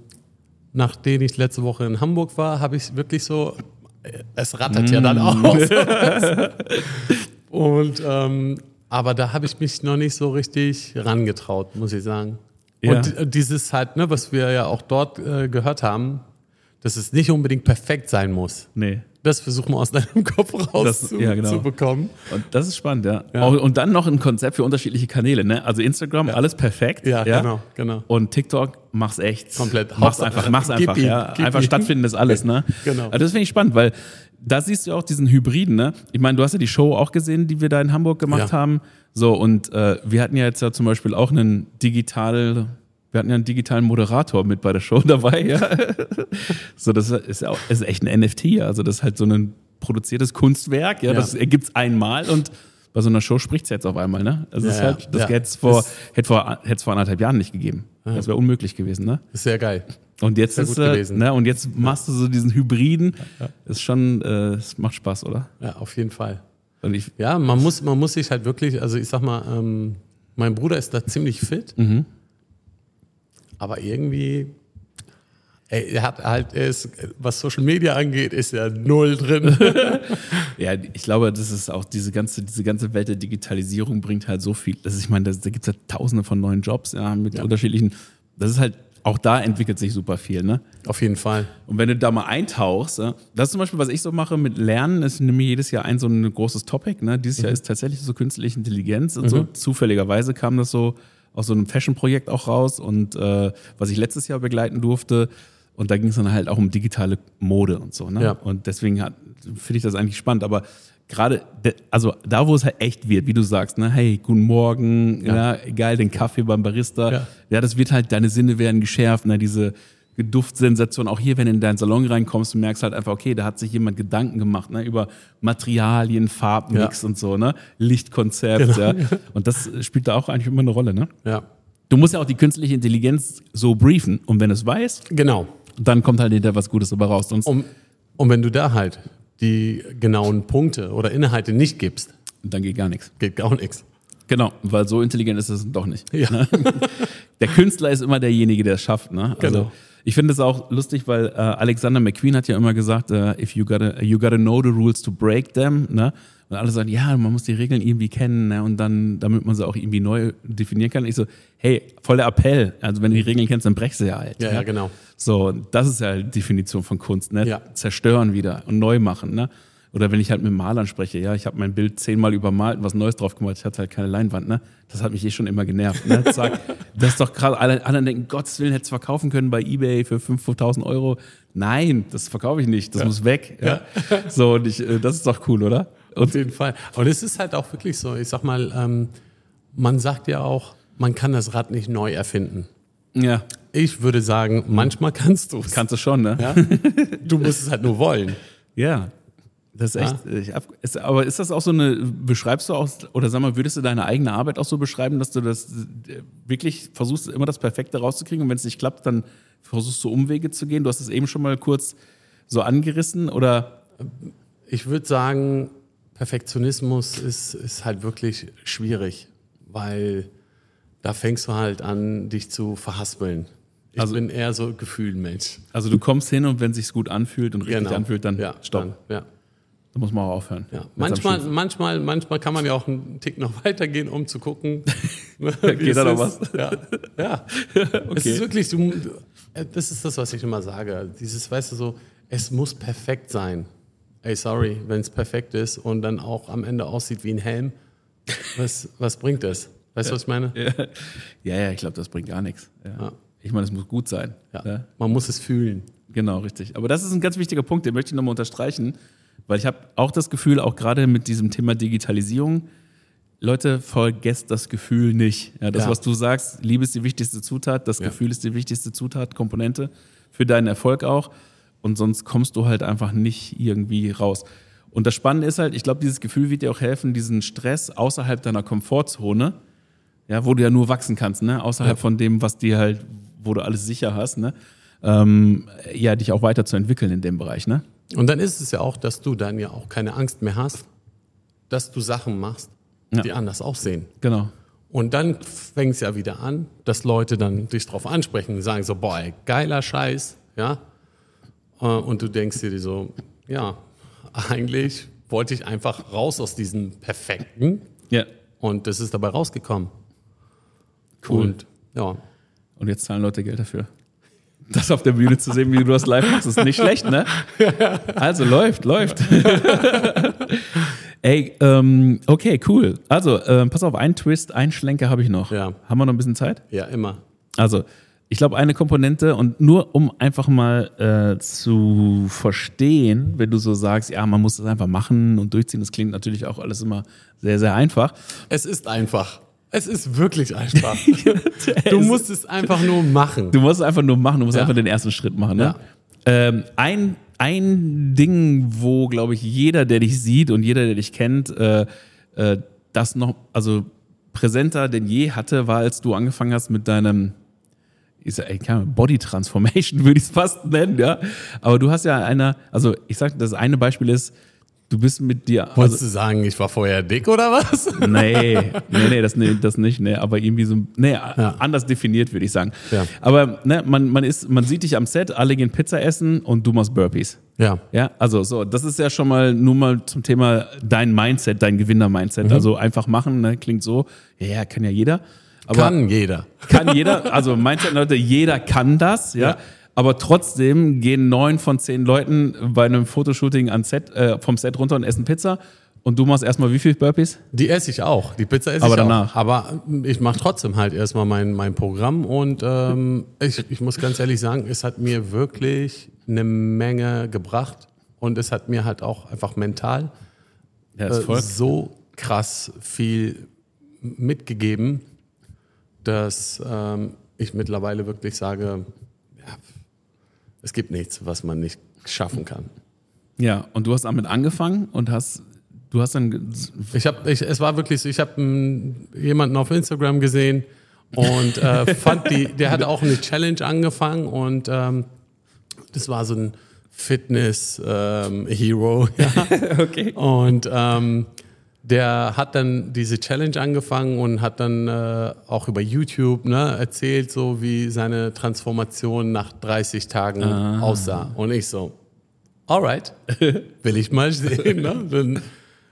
nachdem ich letzte Woche in Hamburg war, habe ich wirklich so, äh, es rattert ja dann Mm. aus. und ähm, aber da habe ich mich noch nicht so richtig rangetraut, muss ich sagen. Ja. Und dieses halt, ne, was wir ja auch dort äh, gehört haben, dass es nicht unbedingt perfekt sein muss. nee. Das versuchen wir aus deinem Kopf Das- ja, genau. rauszubekommen. Und das ist spannend, ja. Auch, und dann noch ein Konzept für unterschiedliche Kanäle, ne? Also Instagram, alles perfekt. Ja, genau, genau. Und TikTok, mach's echt. Komplett. Mach's einfach, mach's gib einfach, ihm, ja. gib Einfach ihm. stattfindendes alles, ne? Genau. Also das finde ich spannend, weil da siehst du auch diesen Hybriden, ne? Ich meine, du hast ja die Show auch gesehen, die wir da in Hamburg gemacht Ja. haben. So, und äh, wir hatten ja jetzt ja zum Beispiel auch einen digital, wir hatten ja einen digitalen Moderator mit bei der Show dabei, ja. so, das ist ja auch, ist echt ein NFT, also das ist halt so ein produziertes Kunstwerk, ja, Ja. das ergibt's einmal und bei so einer Show spricht's jetzt auf einmal, ne? Also das, Ja, ist halt, das ja. hätte es vor, hätte vor, hätte es vor anderthalb Jahren nicht gegeben. Das wäre unmöglich gewesen, ne? Ist sehr geil. Und jetzt ist, äh, ne, und jetzt machst du so diesen Hybriden. Ist schon, äh, es macht Spaß, oder? Ja, auf jeden Fall. Ich, Ja, man muss, man muss sich halt wirklich, also ich sag mal, ähm, mein Bruder ist da ziemlich fit, Mhm. Aber irgendwie, er hat halt, ist, was Social Media angeht, ist er null drin. ja, ich glaube, das ist auch diese ganze, diese ganze Welt der Digitalisierung bringt halt so viel. Das ich meine, das, da gibt es ja tausende von neuen Jobs, ja, mit Ja. unterschiedlichen. Das ist halt, auch da entwickelt sich super viel, ne? auf jeden Fall. Und wenn du da mal eintauchst, das ist zum Beispiel, was ich so mache mit Lernen, ist nämlich jedes Jahr ein so ein großes Topic. Ne? Dieses Jahr ist tatsächlich so künstliche Intelligenz und so. Zufälligerweise kam das so aus so einem Fashion-Projekt auch raus und äh, was ich letztes Jahr begleiten durfte. Und da ging es dann halt auch um digitale Mode und so. Ne? Ja. Und deswegen finde ich das eigentlich spannend. Aber gerade, de- also da, wo es halt echt wird, wie du sagst, ne, hey, guten Morgen, ja. Ja. geil, den Kaffee beim Barista. Ja. Ja. das wird halt, deine Sinne werden geschärft, ne, diese, Duftsensation. Auch hier, wenn du in deinen Salon reinkommst, du merkst halt einfach, okay, da hat sich jemand Gedanken gemacht ne, über Materialien, Farbmix Ja. und so, ne? Lichtkonzept. Ja. Und das spielt da auch eigentlich immer eine Rolle. Ne? Ja, Du musst ja auch die künstliche Intelligenz so briefen. Und wenn es weiß, genau. dann kommt halt hinterher was Gutes dabei raus. Sonst, Und, und wenn du da halt die genauen Punkte oder Inhalte nicht gibst, dann geht gar nichts. geht gar nichts. Genau, weil so intelligent ist es doch nicht. Ja. Der Künstler ist immer derjenige, der es schafft. Ne? Also, Genau. Ich finde es auch lustig, weil äh, Alexander McQueen hat ja immer gesagt, äh, if you gotta, you gotta know the rules to break them. Ne? Und alle sagen, ja, man muss die Regeln irgendwie kennen ne? und dann, damit man sie auch irgendwie neu definieren kann. Ich so, hey, voll der Appell. Also wenn du die Regeln kennst, dann brech sie ja halt. Ja, ja, genau. So, das ist ja die Definition von Kunst, ne? Ja. Zerstören wieder und neu machen, ne? Oder wenn ich halt mit Malern spreche, ja, ich habe mein Bild zehnmal übermalt und was Neues drauf gemacht, ich hatte halt keine Leinwand, ne? Das hat mich eh schon immer genervt, ne? Zack. das ist doch gerade, alle anderen denken, Gottes Willen, hätte es verkaufen können bei Ebay für 5.000 Euro. Nein, das verkaufe ich nicht, das muss weg, ja? So, und ich, äh, das ist doch cool, oder? Auf jeden Fall. Und es ist halt auch wirklich so, ich sag mal, ähm, man sagt ja auch, man kann das Rad nicht neu erfinden. Ja, Ich würde sagen, manchmal kannst du es. kannst du schon, ne? Ja? Du musst es halt nur wollen. Ja. Das ist echt. Ich hab, ist, aber ist das auch so eine, beschreibst du auch, oder sag mal, würdest du deine eigene Arbeit auch so beschreiben, dass du das äh, wirklich versuchst, immer das Perfekte rauszukriegen und wenn es nicht klappt, dann versuchst du Umwege zu gehen? Du hast es eben schon mal kurz so angerissen oder? Ich würde sagen, Perfektionismus ist, ist halt wirklich schwierig, weil da fängst du halt an, dich zu verhaspeln. Ich Also- bin eher so Gefühlmensch. Also du kommst hin und wenn es sich gut anfühlt und richtig anfühlt, dann Genau. ja, stopp. Dann, ja. Da muss man auch aufhören. Ja. Manchmal, manchmal, manchmal kann man ja auch einen Tick noch weitergehen, um zu gucken. wie Geht es da noch ist. Ja. ja. Es ist wirklich, du- äh, das ist das, was ich immer sage. Dieses, weißt du, so, es muss perfekt sein. Ey, sorry, wenn es perfekt ist und dann auch am Ende aussieht wie ein Helm, was, was bringt das? Weißt du, was ich meine? Ja, ja, ich glaube, das bringt gar nichts. Ja. Ich meine, es muss gut sein. Ne? Man muss es fühlen. Genau, richtig. Aber das ist ein ganz wichtiger Punkt, den möchte ich nochmal unterstreichen, weil ich habe auch das Gefühl, auch gerade mit diesem Thema Digitalisierung, Leute, vergesst das Gefühl nicht. Ja, das, Ja. was du sagst, Liebe ist die wichtigste Zutat, das Ja. Gefühl ist die wichtigste Zutat, Komponente für deinen Erfolg auch. Und sonst kommst du halt einfach nicht irgendwie raus. Und das Spannende ist halt, ich glaube, dieses Gefühl wird dir auch helfen, diesen Stress außerhalb deiner Komfortzone, ja, wo du ja nur wachsen kannst, ne? Außerhalb Ja. von dem, was dir halt, wo du alles sicher hast, ne? Ähm, ja, dich auch weiterzuentwickeln in dem Bereich, ne? Und dann ist es ja auch, dass du dann ja auch keine Angst mehr hast, dass du Sachen machst, Ja. die anders aussehen. Genau. Und dann fängt es ja wieder an, dass Leute dann dich drauf ansprechen und sagen so, boah, ey, geiler Scheiß, ja. Äh, Und du denkst dir so, ja, eigentlich wollte ich einfach raus aus diesem Perfekten Ja. und das ist dabei rausgekommen. Cool. Und ja, Und jetzt zahlen Leute Geld dafür. Das auf der Bühne zu sehen, wie du das live machst, ist nicht schlecht, ne? Also läuft, läuft. Ey, ähm, okay, cool. Also, ähm, pass auf, ein Twist, ein Schlenker habe ich noch. Ja. Haben wir noch ein bisschen Zeit? ja, immer. Also, ich glaube, eine Komponente und nur um einfach mal äh, zu verstehen, wenn du so sagst, ja, man muss das einfach machen und durchziehen, das klingt natürlich auch alles immer sehr, sehr einfach. Es ist einfach. Es ist wirklich einfach. du musst es einfach nur machen. Du musst es einfach nur machen, du musst Ja. einfach den ersten Schritt machen. Ne? Ja. Ähm, ein, ein Ding, wo, glaube ich, jeder, der dich sieht und jeder, der dich kennt, äh, äh, das noch, also präsenter denn je hatte, war, als du angefangen hast mit deinem ich sag, ey, keine Body Transformation würde ich es fast nennen, ja. Aber du hast ja einer, also ich sag, das eine Beispiel ist, du bist mit dir. Also, Wolltest du sagen, ich war vorher dick oder was? nee, nee, nee, das, nee, das nicht, nee, aber irgendwie so, nee, anders definiert, würde ich sagen. Ja. Aber ne, man, man, ist, man sieht dich am Set, alle gehen Pizza essen und du machst Burpees. Ja. Ja, also so, das ist ja schon mal nur mal zum Thema dein Mindset, dein Gewinner-Mindset. Also einfach machen, ne, klingt so, ja, ja, kann ja jeder. Aber Kann jeder. kann jeder, also Mindset, Leute, jeder kann das, ja. Ja. Aber trotzdem gehen neun von zehn Leuten bei einem Fotoshooting ans Set, äh, vom Set runter und essen Pizza. Und du machst erstmal wie viel Burpees? Die esse ich auch. Die Pizza esse Aber ich danach? auch. Aber ich mache trotzdem halt erstmal mein, mein Programm und ähm, ich, ich muss ganz ehrlich sagen, es hat mir wirklich eine Menge gebracht und es hat mir halt auch einfach mental Ja, äh, so krass viel mitgegeben, dass ähm, ich mittlerweile wirklich sage, es gibt nichts, was man nicht schaffen kann. Ja, und du hast damit angefangen und hast, du hast dann. Ich habe, ich, es war wirklich so, ich habe jemanden auf Instagram gesehen und äh, fand die, der hatte auch eine Challenge angefangen und ähm, das war so ein Fitness-Hero. Ähm, ja. okay. Und ähm, der hat dann diese Challenge angefangen und hat dann äh, auch über YouTube ne, erzählt, so wie seine Transformation nach 30 Tagen ah. aussah. Und ich so, alright, will ich mal sehen. Ne?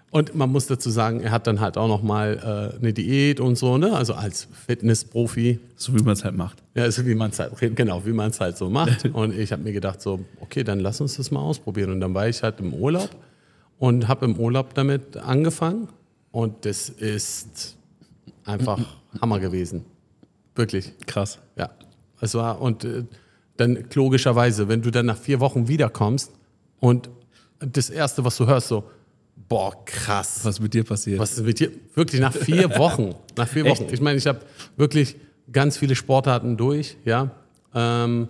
Und man muss dazu sagen, er hat dann halt auch noch mal äh, eine Diät und so, ne? Also als Fitnessprofi. So wie man es halt macht. Ja, so wie man es halt, genau, wie man es halt so macht. Und ich habe mir gedacht so, okay, dann lass uns das mal ausprobieren. Und dann war ich halt im Urlaub und habe im Urlaub damit angefangen. Und das ist einfach Hammer gewesen. Wirklich. Krass. Ja. Es war, und äh, dann logischerweise, wenn du dann nach vier Wochen wiederkommst und das Erste, was du hörst, so, boah, krass. Was mit dir passiert? Was ist mit dir? Wirklich nach vier Wochen. nach vier Wochen. Ich meine, ich habe wirklich ganz viele Sportarten durch, ja. Ähm,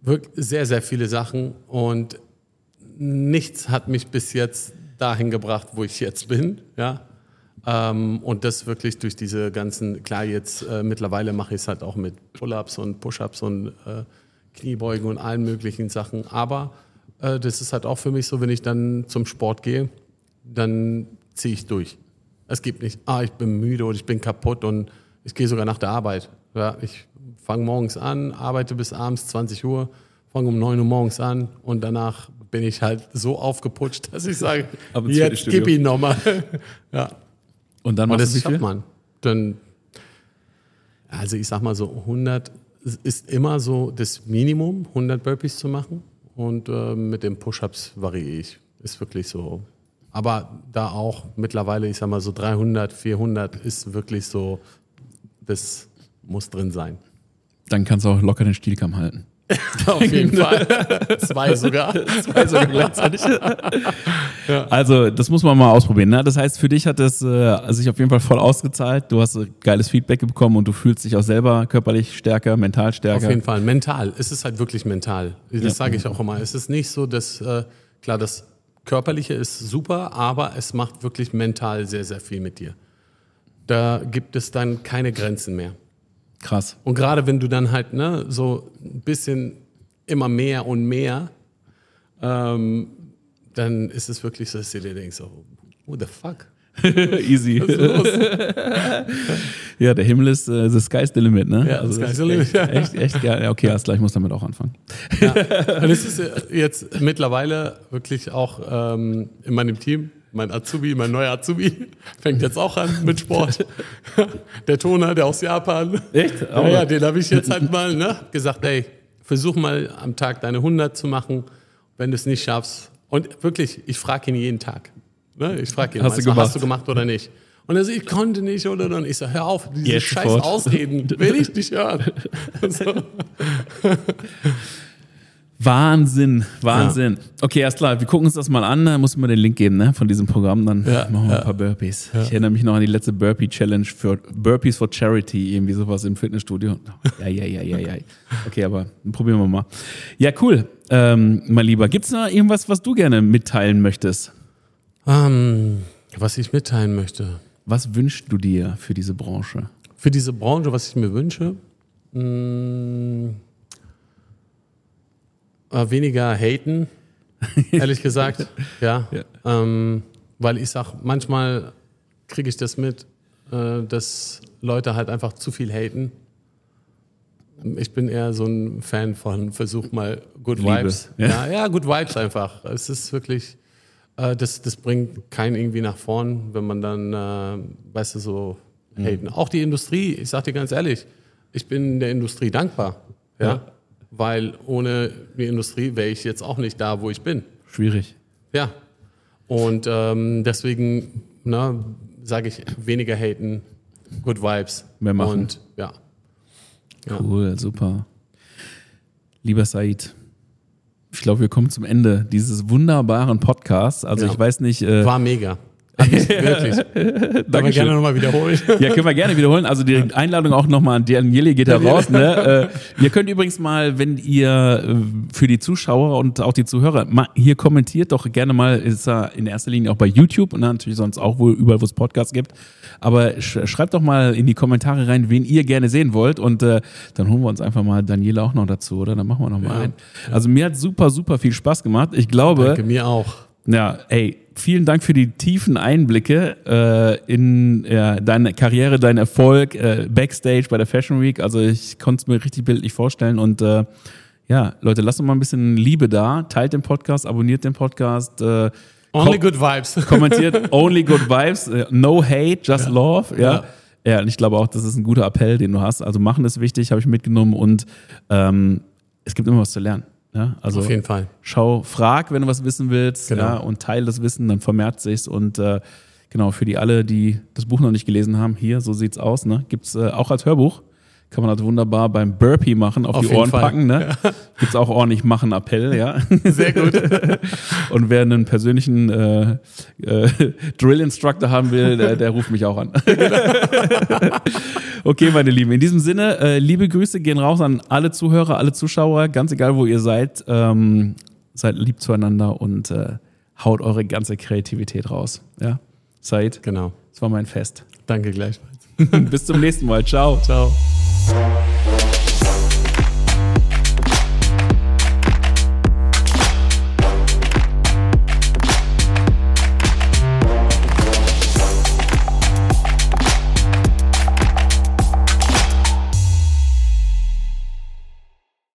wirklich sehr, sehr viele Sachen und nichts hat mich bis jetzt dahin gebracht, wo ich jetzt bin, ja. Ähm, und das wirklich durch diese ganzen, klar, jetzt äh, mittlerweile mache ich es halt auch mit Pull-ups und Push-ups und äh, Kniebeugen und allen möglichen Sachen. Aber äh, das ist halt auch für mich so, wenn ich dann zum Sport gehe, dann ziehe ich durch. Es gibt nicht, ah, ich bin müde oder ich bin kaputt und ich gehe sogar nach der Arbeit. Ja, ich fange morgens an, arbeite bis abends 20 Uhr, fange um 9 Uhr morgens an und danach bin ich halt so aufgeputscht, dass ich sage, jetzt gib ihn nochmal. ja. Und dann machst und das du man. Dann, also ich sag mal so, 100 ist immer so das Minimum, 100 Burpees zu machen. Und äh, mit den Push-Ups variiere ich. Ist wirklich so. Aber da auch mittlerweile, ich sag mal so 300, 400 ist wirklich so, das muss drin sein. Dann kannst du auch locker den Stielkamm halten. Auf jeden Fall. Zwei sogar. Zwei sogar gleichzeitig. ja. Also, das muss man mal ausprobieren. Ne? Das heißt, für dich hat es äh, sich auf jeden Fall voll ausgezahlt. Du hast geiles Feedback bekommen und du fühlst dich auch selber körperlich stärker, mental stärker. Auf jeden Fall. Mental. Es ist halt wirklich mental. Das ja. sage ich auch immer. Es ist nicht so, dass, äh, klar, das Körperliche ist super, aber es macht wirklich mental sehr, sehr viel mit dir. Da gibt es dann keine Grenzen mehr. Krass. Und gerade wenn du dann halt ne, so ein bisschen immer mehr und mehr, ähm, dann ist es wirklich so, dass du dir denkst, so, who the fuck? Easy. ja, der Himmel ist uh, the sky's the limit, ne? Ja, also sky's the limit. Echt, echt, echt. Ja, okay, erst gleich muss damit auch anfangen. ja. Und es ist jetzt mittlerweile wirklich auch ähm, in meinem Team mein Azubi, mein neuer Azubi, fängt jetzt auch an mit Sport. Der Toner, der aus Japan. Echt? Ja, ja, den habe ich jetzt halt mal ne, gesagt, ey, versuch mal am Tag deine 100 zu machen. Wenn du es nicht schaffst. Und wirklich, ich frage ihn jeden Tag. Ne? Ich frage ihn, hast, du hast du gemacht oder nicht? Und er sagt, ich konnte nicht oder dann. Ich sage, hör auf, diese Jetzt scheiß. Ausreden will ich nicht hören. so. Wahnsinn, Wahnsinn. Ja. Okay, erst klar, wir gucken uns das mal an, da muss man den Link geben, ne, von diesem Programm, dann ja, machen wir ja. ein paar Burpees. Ich erinnere mich noch an die letzte Burpee-Challenge für Burpees for Charity, irgendwie sowas im Fitnessstudio. Ja, ja, ja, ja, ja. Okay, aber probieren wir mal. Ja, cool, ähm, mein Lieber. Gibt es noch irgendwas, was du gerne mitteilen möchtest? Um, ähm, was ich mitteilen möchte. Was wünschst du dir für diese Branche? Für diese Branche, was ich mir wünsche? Mh, hm, äh, weniger haten, ehrlich gesagt. ja. ja. Ähm, weil ich sag, manchmal kriege ich das mit, äh, dass Leute halt einfach zu viel haten. Ich bin eher so ein Fan von Versuch mal Good Liebe. Vibes. Ja. ja. Ja, Good Vibes einfach. Es ist wirklich, äh, das, das bringt keinen irgendwie nach vorn, wenn man dann, äh, weißt du, so mhm. haten. Auch die Industrie, ich sag dir ganz ehrlich, ich bin der Industrie dankbar. Ja. ja weil ohne die Industrie wäre ich jetzt auch nicht da, wo ich bin. Schwierig. Ja. Und ähm, deswegen ne, sage ich weniger haten, good vibes. Mehr machen. Und ja. ja. Cool, super. Lieber Said, ich glaube, wir kommen zum Ende dieses wunderbaren Podcasts. Also ja. ich weiß nicht. Äh, War mega. Wirklich. Können wir gerne nochmal wiederholen. Ja, können wir gerne wiederholen. Also die Einladung auch nochmal an Daniele geht da raus. Ne? Äh, ihr könnt übrigens mal, wenn ihr äh, für die Zuschauer und auch die Zuhörer mal hier kommentiert, doch gerne mal, ist er in erster Linie auch bei YouTube und natürlich sonst auch wohl überall, wo es Podcasts gibt. Aber sch schreibt doch mal in die Kommentare rein, wen ihr gerne sehen wollt und äh, dann holen wir uns einfach mal Daniele auch noch dazu, oder? Dann machen wir noch mal ja, einen. Also mir hat super, super viel Spaß gemacht. Ich glaube. Danke, mir auch. Ja, ey, vielen Dank für die tiefen Einblicke äh, in ja, deine Karriere, deinen Erfolg äh, backstage bei der Fashion Week. Also ich konnte es mir richtig bildlich vorstellen und äh, ja, Leute, lasst uns mal ein bisschen Liebe da, teilt den Podcast, abonniert den Podcast. Äh, only good vibes. Kommentiert only good vibes, äh, no hate, just ja. love. Ja. ja. Ja, und ich glaube auch, das ist ein guter Appell, den du hast. Also machen ist wichtig, habe ich mitgenommen und ähm, es gibt immer was zu lernen. Ja, also Auf jeden Fall. Schau, frag, wenn du was wissen willst, genau. ja, und teile das Wissen, dann vermehrt sich's und äh, genau für die alle, die das Buch noch nicht gelesen haben, hier so sieht's aus, ne, gibt's äh, auch als Hörbuch kann man also wunderbar beim Burpee machen, auf, auf die Ohren Fall. packen. Ne? Ja. Gibt's auch ordentlich machen Appell, ja. Sehr gut. Und wer einen persönlichen äh, äh, Drill Instructor haben will, der, der ruft mich auch an. okay, meine Lieben. In diesem Sinne, äh, liebe Grüße gehen raus an alle Zuhörer, alle Zuschauer, ganz egal wo ihr seid. Ähm, seid lieb zueinander und äh, haut eure ganze Kreativität raus. Ja, seid. Genau. Das war mein Fest. Danke gleichfalls. Bis zum nächsten Mal. Ciao. Ciao. Peace.